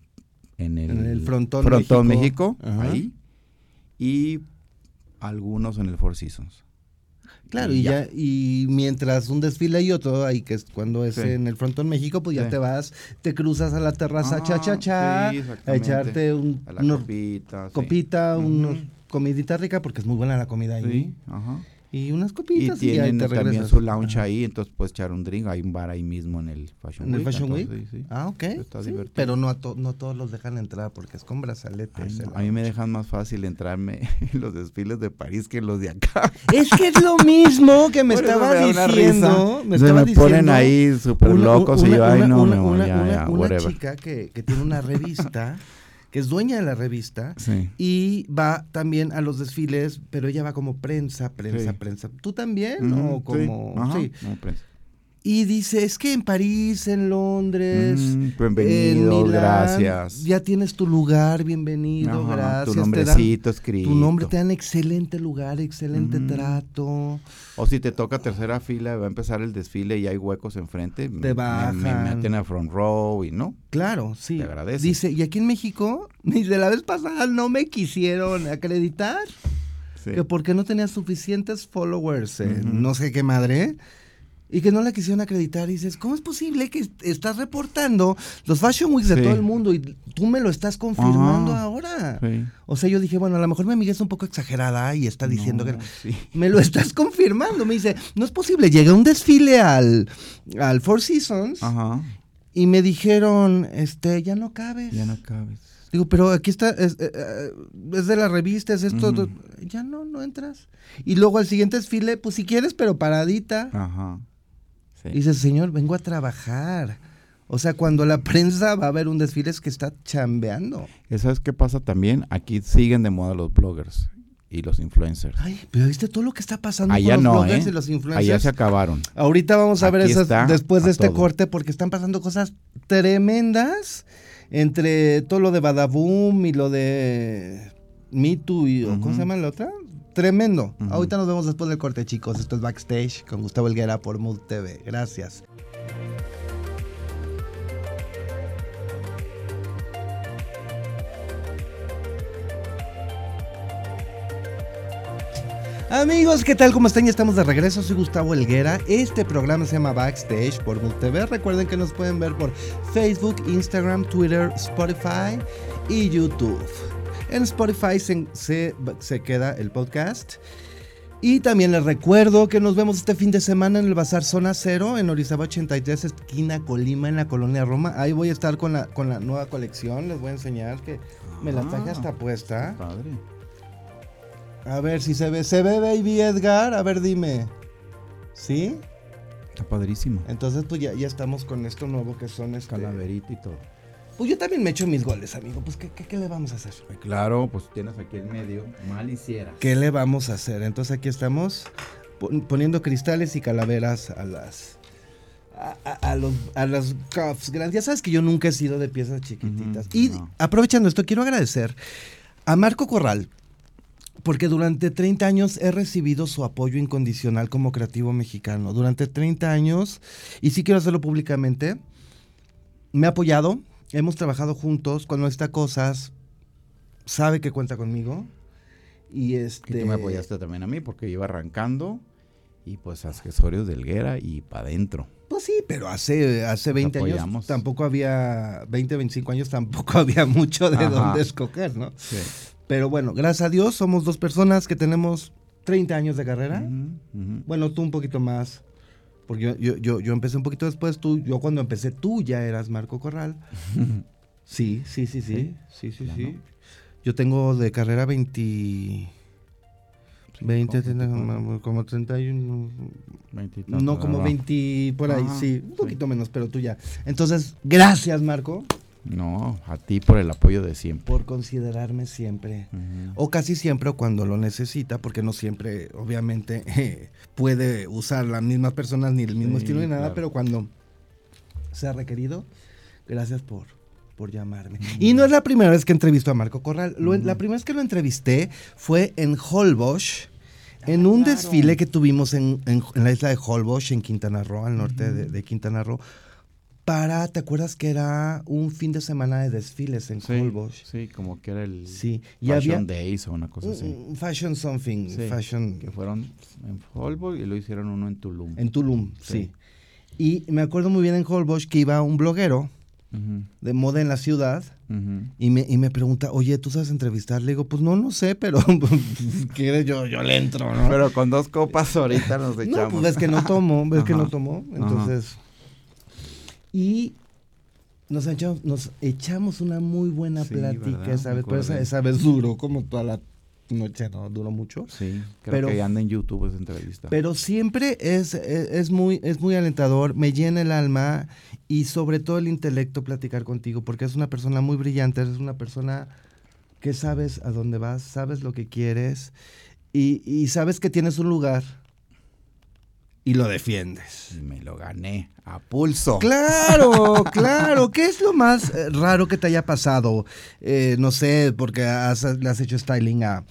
en el, En el Frontón Frontón México. Ahí, y algunos en el Four Seasons. Claro, Y y ya. ya, y mientras un desfile y otro, ahí que es cuando es Sí. en el Frontón México, pues ya Sí. te vas, te cruzas a la terraza Ah, cha cha cha, sí, a echarte un, A la unos- copita. copita, Ujú. unos comidita rica, porque es muy buena la comida ahí. Sí, ajá. Y unas Y copitas y, ahí tienen te también su lounge Ajá. ahí, entonces puedes echar un drink. Hay un bar ahí mismo en el Fashion ¿En el Week. Fashion Week? sí, sí. Ah, ok. Está sí, divertido. pero no a to- no todos los dejan entrar porque es con brazaletes. Ay, no, el a mí me dejan más fácil entrarme en los desfiles de París que en los de acá. Es que es lo mismo que me Por estaba me diciendo. Me Se estaba me ponen ahí súper una- locos y una- yo, ay, no, una- mi amor, una- ya, una- ya, una chica que, que tiene una revista, que es dueña de la revista, Sí. y va también a los desfiles, pero ella va como prensa, prensa, Sí. prensa. ¿Tú también? ¿O como...? ajá, sí. como prensa. Y dice, es que en París, en Londres, Mm, en bienvenido, Milán, gracias. Ya tienes tu lugar, bienvenido, Ajá, gracias. Tu te dan- nombrecito escrito. tu nombre te dan excelente lugar, excelente Ujú. trato. O si te toca tercera fila, va a empezar el desfile y hay huecos enfrente. me- Me, bajan. meten a front row y no. Claro, sí. Te agradece. Dice, y aquí en México, dice, la vez pasada no me quisieron acreditar, Sí. que porque no tenía suficientes followers, eh, no sé qué madre, y que no la quisieron acreditar. Y dices, ¿cómo es posible que est- estás reportando los Fashion Weeks de Sí. todo el mundo y tú me lo estás confirmando Ajá. ahora? Sí. O sea, yo dije, bueno, a lo mejor mi amiga es un poco exagerada y está diciendo No, que... sí. Me lo estás confirmando. Me dice, no es posible. Llegué a un desfile al, al Four Seasons Ajá. y me dijeron, este, ya no cabes. Ya no cabes. Digo, pero aquí está, es, eh, eh, es de la revista, es esto. Ya no, no entras. Y luego al siguiente desfile, pues si quieres, pero paradita. Ajá. Sí. Dice, señor, vengo a trabajar. O sea, cuando la prensa va a ver un desfile es que está chambeando. ¿Sabes qué pasa también? Aquí siguen de moda los bloggers y los influencers. Ay, pero viste todo lo que está pasando Allá con los no, bloggers ¿eh? y los influencers. Allá se acabaron. Ahorita vamos a ver esas después de este todo. corte porque están pasando cosas tremendas entre todo lo de Badaboom y lo de Me Too y o ¿cómo Ujú. se llama la otra? Tremendo. Ahorita nos vemos después del corte, chicos. Esto es Backstage con Gustavo Helguera por Mood TV. Gracias. Amigos, ¿qué tal? ¿Cómo están? Ya estamos de regreso. Soy Gustavo Helguera. Este programa se llama Backstage por Mood TV. Recuerden que nos pueden ver por Facebook, Instagram, Twitter, Spotify y YouTube. En Spotify se, se- se queda el podcast. Y también les recuerdo que nos vemos este fin de semana en el Bazar Zona Cero, en Orizaba 83, esquina Colima, en la colonia Roma. Ahí voy a estar con la, con la nueva colección. Les voy a enseñar que me la traje Ah. hasta puesta. Padre. A ver si se ve. ¿Se ve, baby Edgar? A ver, dime. ¿Sí? Está padrísimo. Entonces, pues ya, ya estamos con esto nuevo que son este. Calaverita y todo. Pues yo también me echo mis goles, amigo. Pues, ¿qué, qué, qué le vamos a hacer? Claro, pues tienes aquí el medio. Mal hiciera. ¿Qué le vamos a hacer? Entonces, aquí estamos pon- poniendo cristales y calaveras a las. A, a- a los, a las cuffs grandes. Ya sabes que yo nunca he sido de piezas chiquititas. Ujú, y no. aprovechando esto, quiero agradecer a Marco Corral, porque durante 30 años he recibido su apoyo incondicional como creativo mexicano. Durante 30 años, y sí quiero hacerlo públicamente, me ha apoyado, hemos trabajado juntos, cuando necesita cosas, sabe que cuenta conmigo. Y Y este... tú me apoyaste también a mí porque iba arrancando y pues accesorios de Helguera y para adentro. Pues sí, pero hace, hace 20 años tampoco había, 20, 25 años tampoco había mucho de Ajá. dónde escoger, ¿no? Sí. Pero bueno, gracias a Dios somos dos personas que tenemos 30 años de carrera. Bueno, tú un poquito más, porque yo, yo, yo, yo empecé un poquito después, tú, yo cuando empecé tú ya eras Marco Corral. Sí, sí, sí, sí. Sí, sí, sí. no. Yo tengo de carrera 20. 20, como, como 31. Veintitantos, No, como ¿verdad? 20 por ahí, Ajá, sí. Un sí. poquito menos, pero tú ya. Entonces, gracias, Marco, No, a ti por el apoyo de siempre. por considerarme siempre. O casi siempre cuando lo necesita, porque no siempre, obviamente, eh, puede usar las mismas personas ni el mismo Sí, estilo ni nada, claro. pero cuando sea requerido, gracias por, por llamarme. Y no es la primera vez que entrevisto a Marco Corral. Lo- La primera vez que lo entrevisté fue en Holbox, en un claro. desfile que tuvimos en, en- en la isla de Holbox, en Quintana Roo, al norte de, de Quintana Roo. Para, ¿te acuerdas que era un fin de semana de desfiles en Sí, Holbox? sí, como que era el Sí, y Fashion había Days o una cosa así. Fashion something, Sí, fashion Que fueron en Holbox y lo hicieron uno en Tulum. en Tulum, Sí. sí. Y me acuerdo muy bien en Holbox que iba un bloguero de moda en la ciudad y me, y me pregunta, oye, ¿tú sabes entrevistar? Le digo, pues no, no sé, pero ¿quieres? Yo, yo le entro, ¿no? Pero con dos copas ahorita nos no, echamos. pues ves que no tomo, ves que no tomo. ajá. Y nos echamos, nos echamos una muy buena Sí, plática esa vez, pero esa, esa vez duró como toda la noche, ¿no? Duró mucho. Sí, creo Pero- que anda en YouTube esa entrevista. Pero siempre es, es, es muy, es muy alentador, me llena el alma y sobre todo el intelecto platicar contigo, porque es una persona muy brillante, eres una persona que sabes a dónde vas, sabes lo que quieres y, y sabes que tienes un lugar y lo defiendes. Me lo gané a pulso. Claro, claro. ¿Qué es lo más eh, raro que te haya pasado? Eh, no sé, porque has, le has hecho styling a,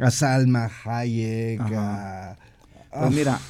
a Salma Hayek, a... Pues Ah, mira,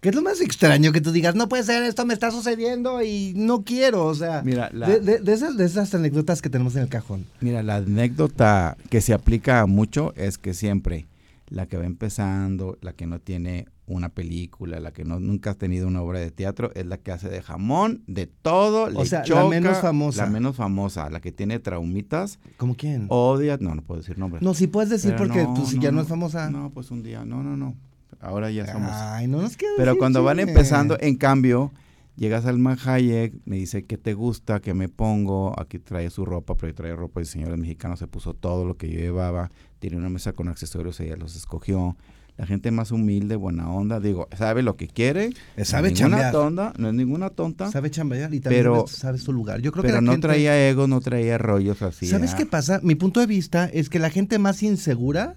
¿Qué es lo más extraño que tú digas? No puede ser, esto me está sucediendo y no quiero, o sea, Mira, la- de, de- de esas, de esas anécdotas que tenemos en el cajón. mira, la anécdota que se aplica mucho es que siempre la que va empezando, la que no tiene una película, la que no nunca ha tenido una obra de teatro, es la que hace de jamón, de todo, le sea, la menos famosa. La menos famosa, la que tiene traumitas, ¿Cómo quién? odia, no, no puedo decir nombres. no, si puedes decir Pero porque no, pues, si no, ya no, es famosa. No, pues un día, no, no, no. Ahora ya somos. Ay, no nos queda Pero cuando van empezando, en cambio, llegas al Hayek, me dice qué te gusta, qué me pongo, aquí trae su ropa, pero trae ropa de señores mexicanos, se puso todo lo que yo llevaba, tiene una mesa con accesorios, ella los escogió. La gente más humilde, buena onda, digo, sabe lo que quiere, Eh, sabe no es ninguna tonta, no es ninguna tonta, Sabe chambear y también Pero- sabe su lugar. Yo creo pero no gente- traía ego, no traía rollos así. ¿Sabes ah, qué pasa? Mi punto de vista es que la gente más insegura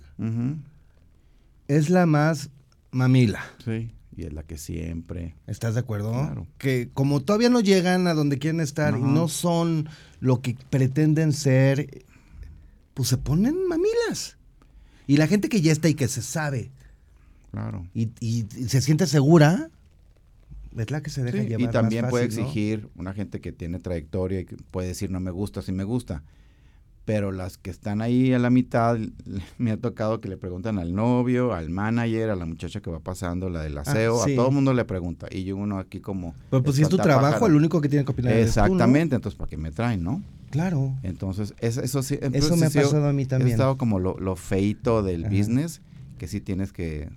es la más mamila. sí, y es la que siempre. ¿Estás de acuerdo? Claro. Que como todavía no llegan a donde quieren estar y no son lo que pretenden ser, pues se ponen mamilas. Y la gente que ya está y que se sabe Claro. y, y- y se siente segura, es la que se deja Sí, llevar y más también puede exigir una gente que tiene trayectoria y que puede decir no me gusta, sí me gusta. Pero las que están ahí a la mitad, me ha tocado que le preguntan al novio, al manager, a la muchacha que va pasando, la del aseo, Ah, sí. a todo el mundo le pregunta. Y yo uno aquí como... Pero pues si es tu trabajo, el único que tiene que opinar eres tú, ¿no? Exactamente, entonces ¿para qué me traen, no? Claro. Entonces, es- eso sí... Eso me ha pasado a mí He también. estado como lo, lo feito del Ajá. business, que sí tienes que...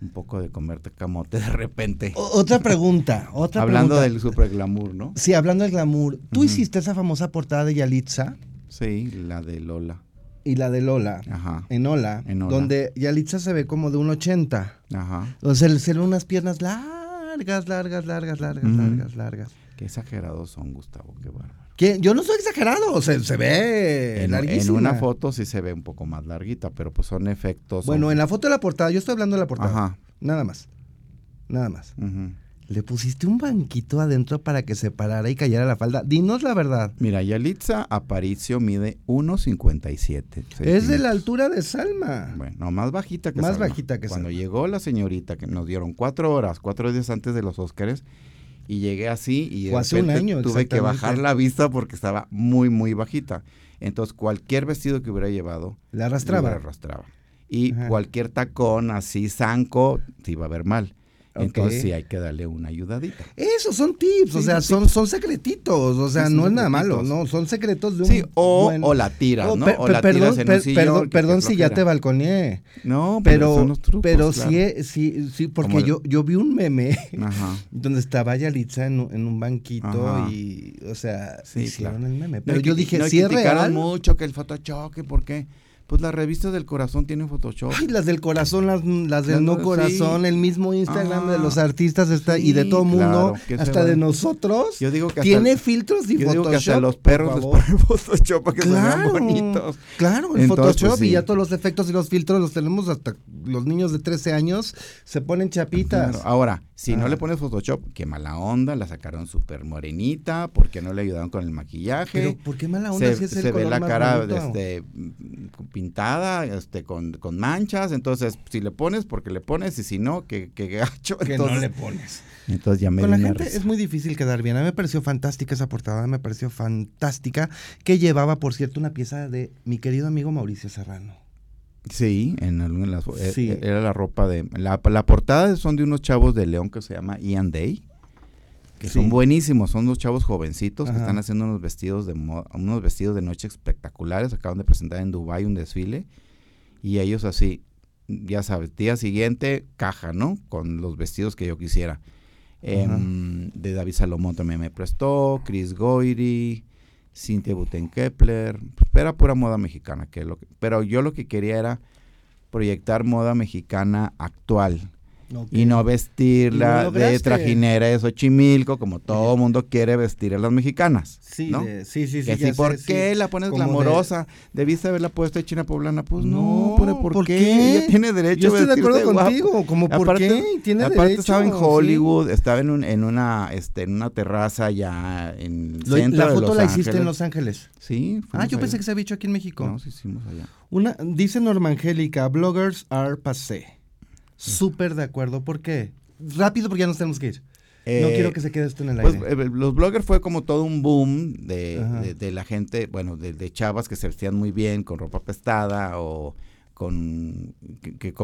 Un poco de comerte camote de repente. O- otra pregunta, otra Hablando pregunta. del super glamour, ¿no? Sí, hablando del glamour. ¿Tú hiciste esa famosa portada de Yalitza Sí, la de Lola. y la de Lola? Ajá. En Ola, En Ola. donde Yalitza se ve como de un 80. Ajá. Donde se le se ven unas piernas largas, largas, largas, largas, largas, largas. Qué exagerados son, Gustavo, qué bárbaro. Yo no soy exagerado, se, se ve En, en una foto sí se ve un poco más larguita, pero pues son efectos. Bueno, son- en la foto de la portada, yo estoy hablando de la portada. Ajá. Nada más. Nada más. ujú. Le pusiste un banquito adentro para que se parara y cayera la falda. Dinos la verdad. Mira, Yalitza Aparicio mide 1.57. Es de la altura de Salma. Bueno, no, más bajita que Más Salma. bajita que Cuando Salma. llegó la señorita, que nos dieron cuatro horas, cuatro días antes de los Óscares, y llegué así y de hace un año, tuve que bajar la vista porque estaba muy, muy bajita. Entonces, cualquier vestido que hubiera llevado, La arrastraba. lo arrastraba. Y Ajá. cualquier tacón así, zanco, se iba a ver mal. Entonces sí hay que darle una ayudadita. Eso son tips, o sea, son, son secretitos, o sea, no es nada malo, no, son secretos de un Sí, o, o la tiras, ¿no? o la perdón, tiras en un perdón, perdón si ya te balconeé. No, pero, son los trucos, pero sí, sí, sí, porque yo, yo vi un meme donde estaba Yalitza en, en un banquito y, o sea, sí, hicieron el meme. Pero yo dije, sí es real. mucho que el Photoshop, por qué pues las revistas del corazón tienen Photoshop. Ay, las del corazón, las, las del no corazón, el mismo Instagram de los artistas está y de todo mundo, hasta de nosotros. Yo digo que tiene filtros y Photoshop. Digo que hasta los perros les ponen Photoshop para que se vean bonitos. Claro, el Photoshop y ya todos los efectos y los filtros los tenemos hasta los niños de 13 años se ponen chapitas. Ahora, si no le pones Photoshop, qué mala onda, la sacaron súper morenita, porque no le ayudaron con el maquillaje. Pero ¿por qué mala onda se, si es el Se ve la cara este, pintada, este, con, con, manchas, entonces si le pones, porque le pones, y si no, que, que gacho. Que no le pones. Entonces ya me Con la gente es muy difícil quedar bien. A mí me pareció fantástica esa portada, me pareció fantástica, que llevaba, por cierto, una pieza de mi querido amigo Mauricio Serrano. Sí, en algunas eh, sí. era la ropa de la, la, portada son de unos chavos de León que se llama Ian Day, que son buenísimos, son dos chavos jovencitos que están haciendo unos vestidos de unos vestidos de noche espectaculares, acaban de presentar en Dubai un desfile y ellos así, ya sabes, día siguiente caja, ¿no? Con los vestidos que yo quisiera. Eh, de David Salomón también me prestó, Chris Goyri, Cintia Buten Kepler, pues, era pura moda mexicana, que lo pero yo lo que quería era proyectar moda mexicana actual, y no vestirla de trajinera de Xochimilco, como todo mundo quiere vestir a las mexicanas. Sí, sí, sí. sí ¿Por qué la pones glamorosa? ¿Debiste haberla puesto de China Poblana? Pues no, ¿por, qué? Ella tiene derecho Yo estoy de acuerdo contigo, como por qué? Tiene aparte estaba en Hollywood, estaba en, un, en, una, este, en una terraza ya en el centro La foto la hiciste en Los Ángeles. Sí. Ah, yo pensé que se había hecho aquí en México. No, sí hicimos allá. Una, dice Norma Angélica, bloggers are passé. Súper de acuerdo. ¿Por qué? Rápido porque ya nos tenemos que ir. no eh, quiero que se quede esto en el pues, aire. Eh, los bloggers fue como todo un boom de, de, la gente, bueno, de, chavas que se vestían muy bien con ropa prestada o con... Que,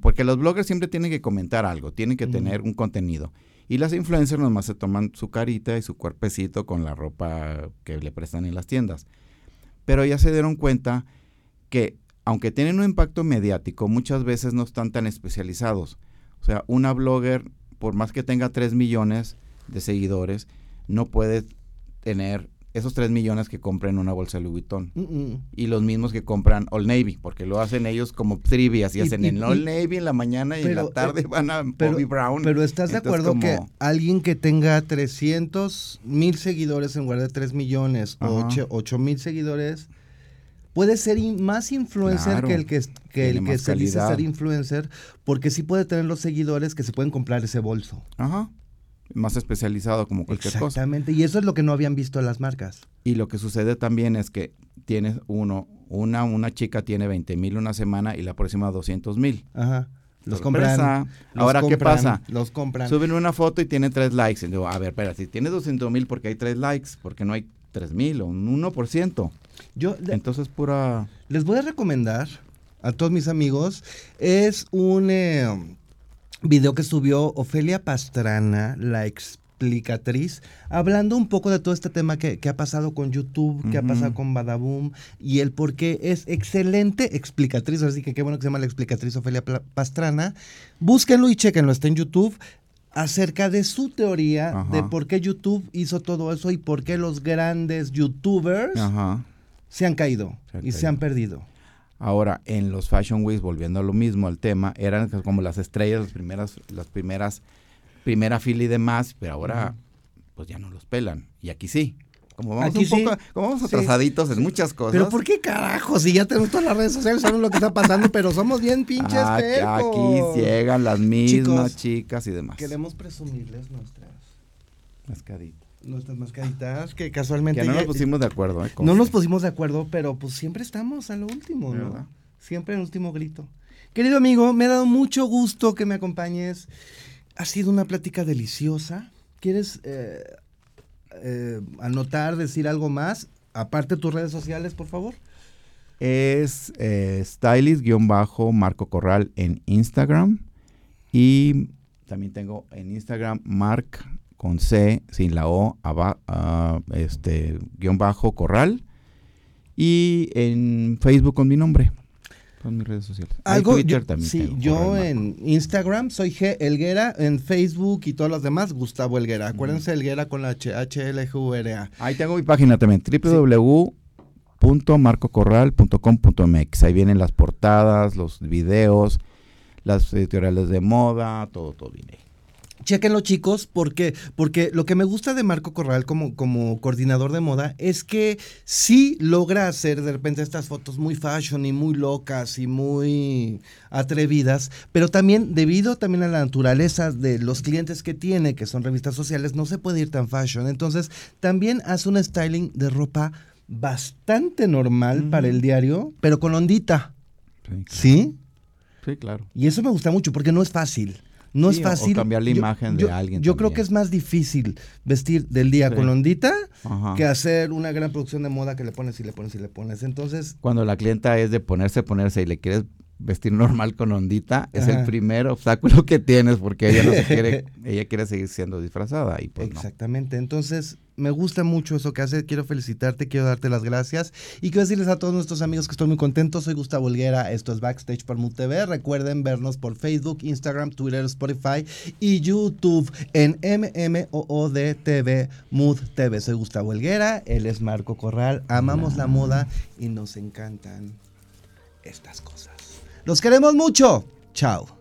porque los bloggers siempre tienen que comentar algo, tienen que tener un contenido. Y las influencers nomás se toman su carita y su cuerpecito con la ropa que le prestan en las tiendas. Pero ya se dieron cuenta que aunque tienen un impacto mediático, muchas veces no están tan especializados. O sea, una blogger, por más que tenga 3 millones de seguidores, no puede tener esos 3 millones que compren una bolsa de Louis Vuitton. Y los mismos que compran Old Navy, porque lo hacen ellos como trivias y, hacen en Old Navy en la mañana y en la tarde eh, van a Bobby Brown. Pero estás de acuerdo que alguien que tenga 300 mil seguidores en lugar de 3 millones o 8 mil seguidores puede ser más influencer que el que, que, el que se dice ser influencer, porque sí puede tener los seguidores que se pueden comprar ese bolso. Ajá. Más especializado como cualquier cosa. Exactamente, y eso es lo que no habían visto las marcas. Y lo que sucede también es que tienes uno, una, una chica tiene 20 mil una semana y la próxima 200 mil. Ajá. Los compran. Ahora, ¿qué pasa? Los compran. Suben una foto y tienen tres likes. Y digo, a ver, espera, si tiene 200 mil, porque hay tres likes? Porque no hay 3 mil o un 1%. Yo, Entonces, pura... Les voy a recomendar a todos mis amigos, es un eh, video que subió Ofelia Pastrana, la explicatriz, hablando un poco de todo este tema que, ha pasado con YouTube, que ha pasado con Badaboom y el por qué es excelente explicatriz. Así que qué bueno que se llama la explicatriz Ofelia Pastrana. Búsquenlo y chequenlo, está en YouTube acerca de su teoría de por qué YouTube hizo todo eso y por qué los grandes youtubers se han caído y se han perdido. Ahora, en los Fashion Weeks, volviendo a lo mismo, al tema, eran como las estrellas, las primeras, las primeras, primera fila y demás, pero ahora, pues ya no los pelan. Y aquí sí. Como vamos un poco, como vamos atrasaditos en muchas cosas. Pero ¿por qué carajo? Si ya tenemos todas las redes sociales, sabemos lo que está pasando, pero somos bien pinches ah, Aquí llegan las mismas chicas y demás. Queremos presumirles nuestras mascaditas. Nuestras mascaditas, que casualmente. Que no nos pusimos de acuerdo. ¿eh? No nos pusimos de acuerdo, pero pues siempre estamos a lo último, ¿no? Siempre en el último grito. Querido amigo, me ha dado mucho gusto que me acompañes. Ha sido una plática deliciosa. ¿Quieres eh, eh, anotar, decir algo más? Aparte tus redes sociales, por favor. Es eh, stylist-marco Corral en Instagram y también tengo en Instagram Mark con C sin la O, ah, este guion bajo corral. Y en Facebook con mi nombre. Con mis redes sociales. Algo, Twitter yo, también. Sí, yo en Instagram soy G Elguera, en Facebook y todos los demás Gustavo Elguera. Acuérdense Elguera con la H, H L G U R A. Ahí tengo mi página también, www.marcocorral.com.mx. Ahí vienen las portadas, los videos, las editoriales de moda, todo, todo viene Chequenlo chicos, porque, porque lo que me gusta de Marco Corral como, como coordinador de moda es que sí logra hacer de repente estas fotos muy fashion y muy locas y muy atrevidas, pero también debido también a la naturaleza de los clientes que tiene, que son revistas sociales, no se puede ir tan fashion. Entonces también hace un styling de ropa bastante normal para el diario, pero con ondita. ¿Sí? Sí, claro. Y eso me gusta mucho porque no es fácil. No es fácil. cambiar la imagen de alguien. Yo creo que es más difícil vestir del día con ondita que hacer una gran producción de moda que le pones y le pones y le pones. Entonces. Cuando la clienta es de ponerse, ponerse y le quieres vestir normal con ondita es el primer obstáculo que tienes porque ella no se quiere, ella quiere seguir siendo disfrazada y pues Exactamente. Entonces, me gusta mucho eso que haces. Quiero felicitarte, quiero darte las gracias y quiero decirles a todos nuestros amigos que estoy muy contento. Soy Gustavo Olguera, esto es Backstage por Mood TV. Recuerden vernos por Facebook, Instagram, Twitter, Spotify y YouTube en MMOOD Mood TV. Soy Gustavo Olguera, él es Marco Corral. Amamos la moda y nos encantan estas cosas. Los queremos mucho. Chao.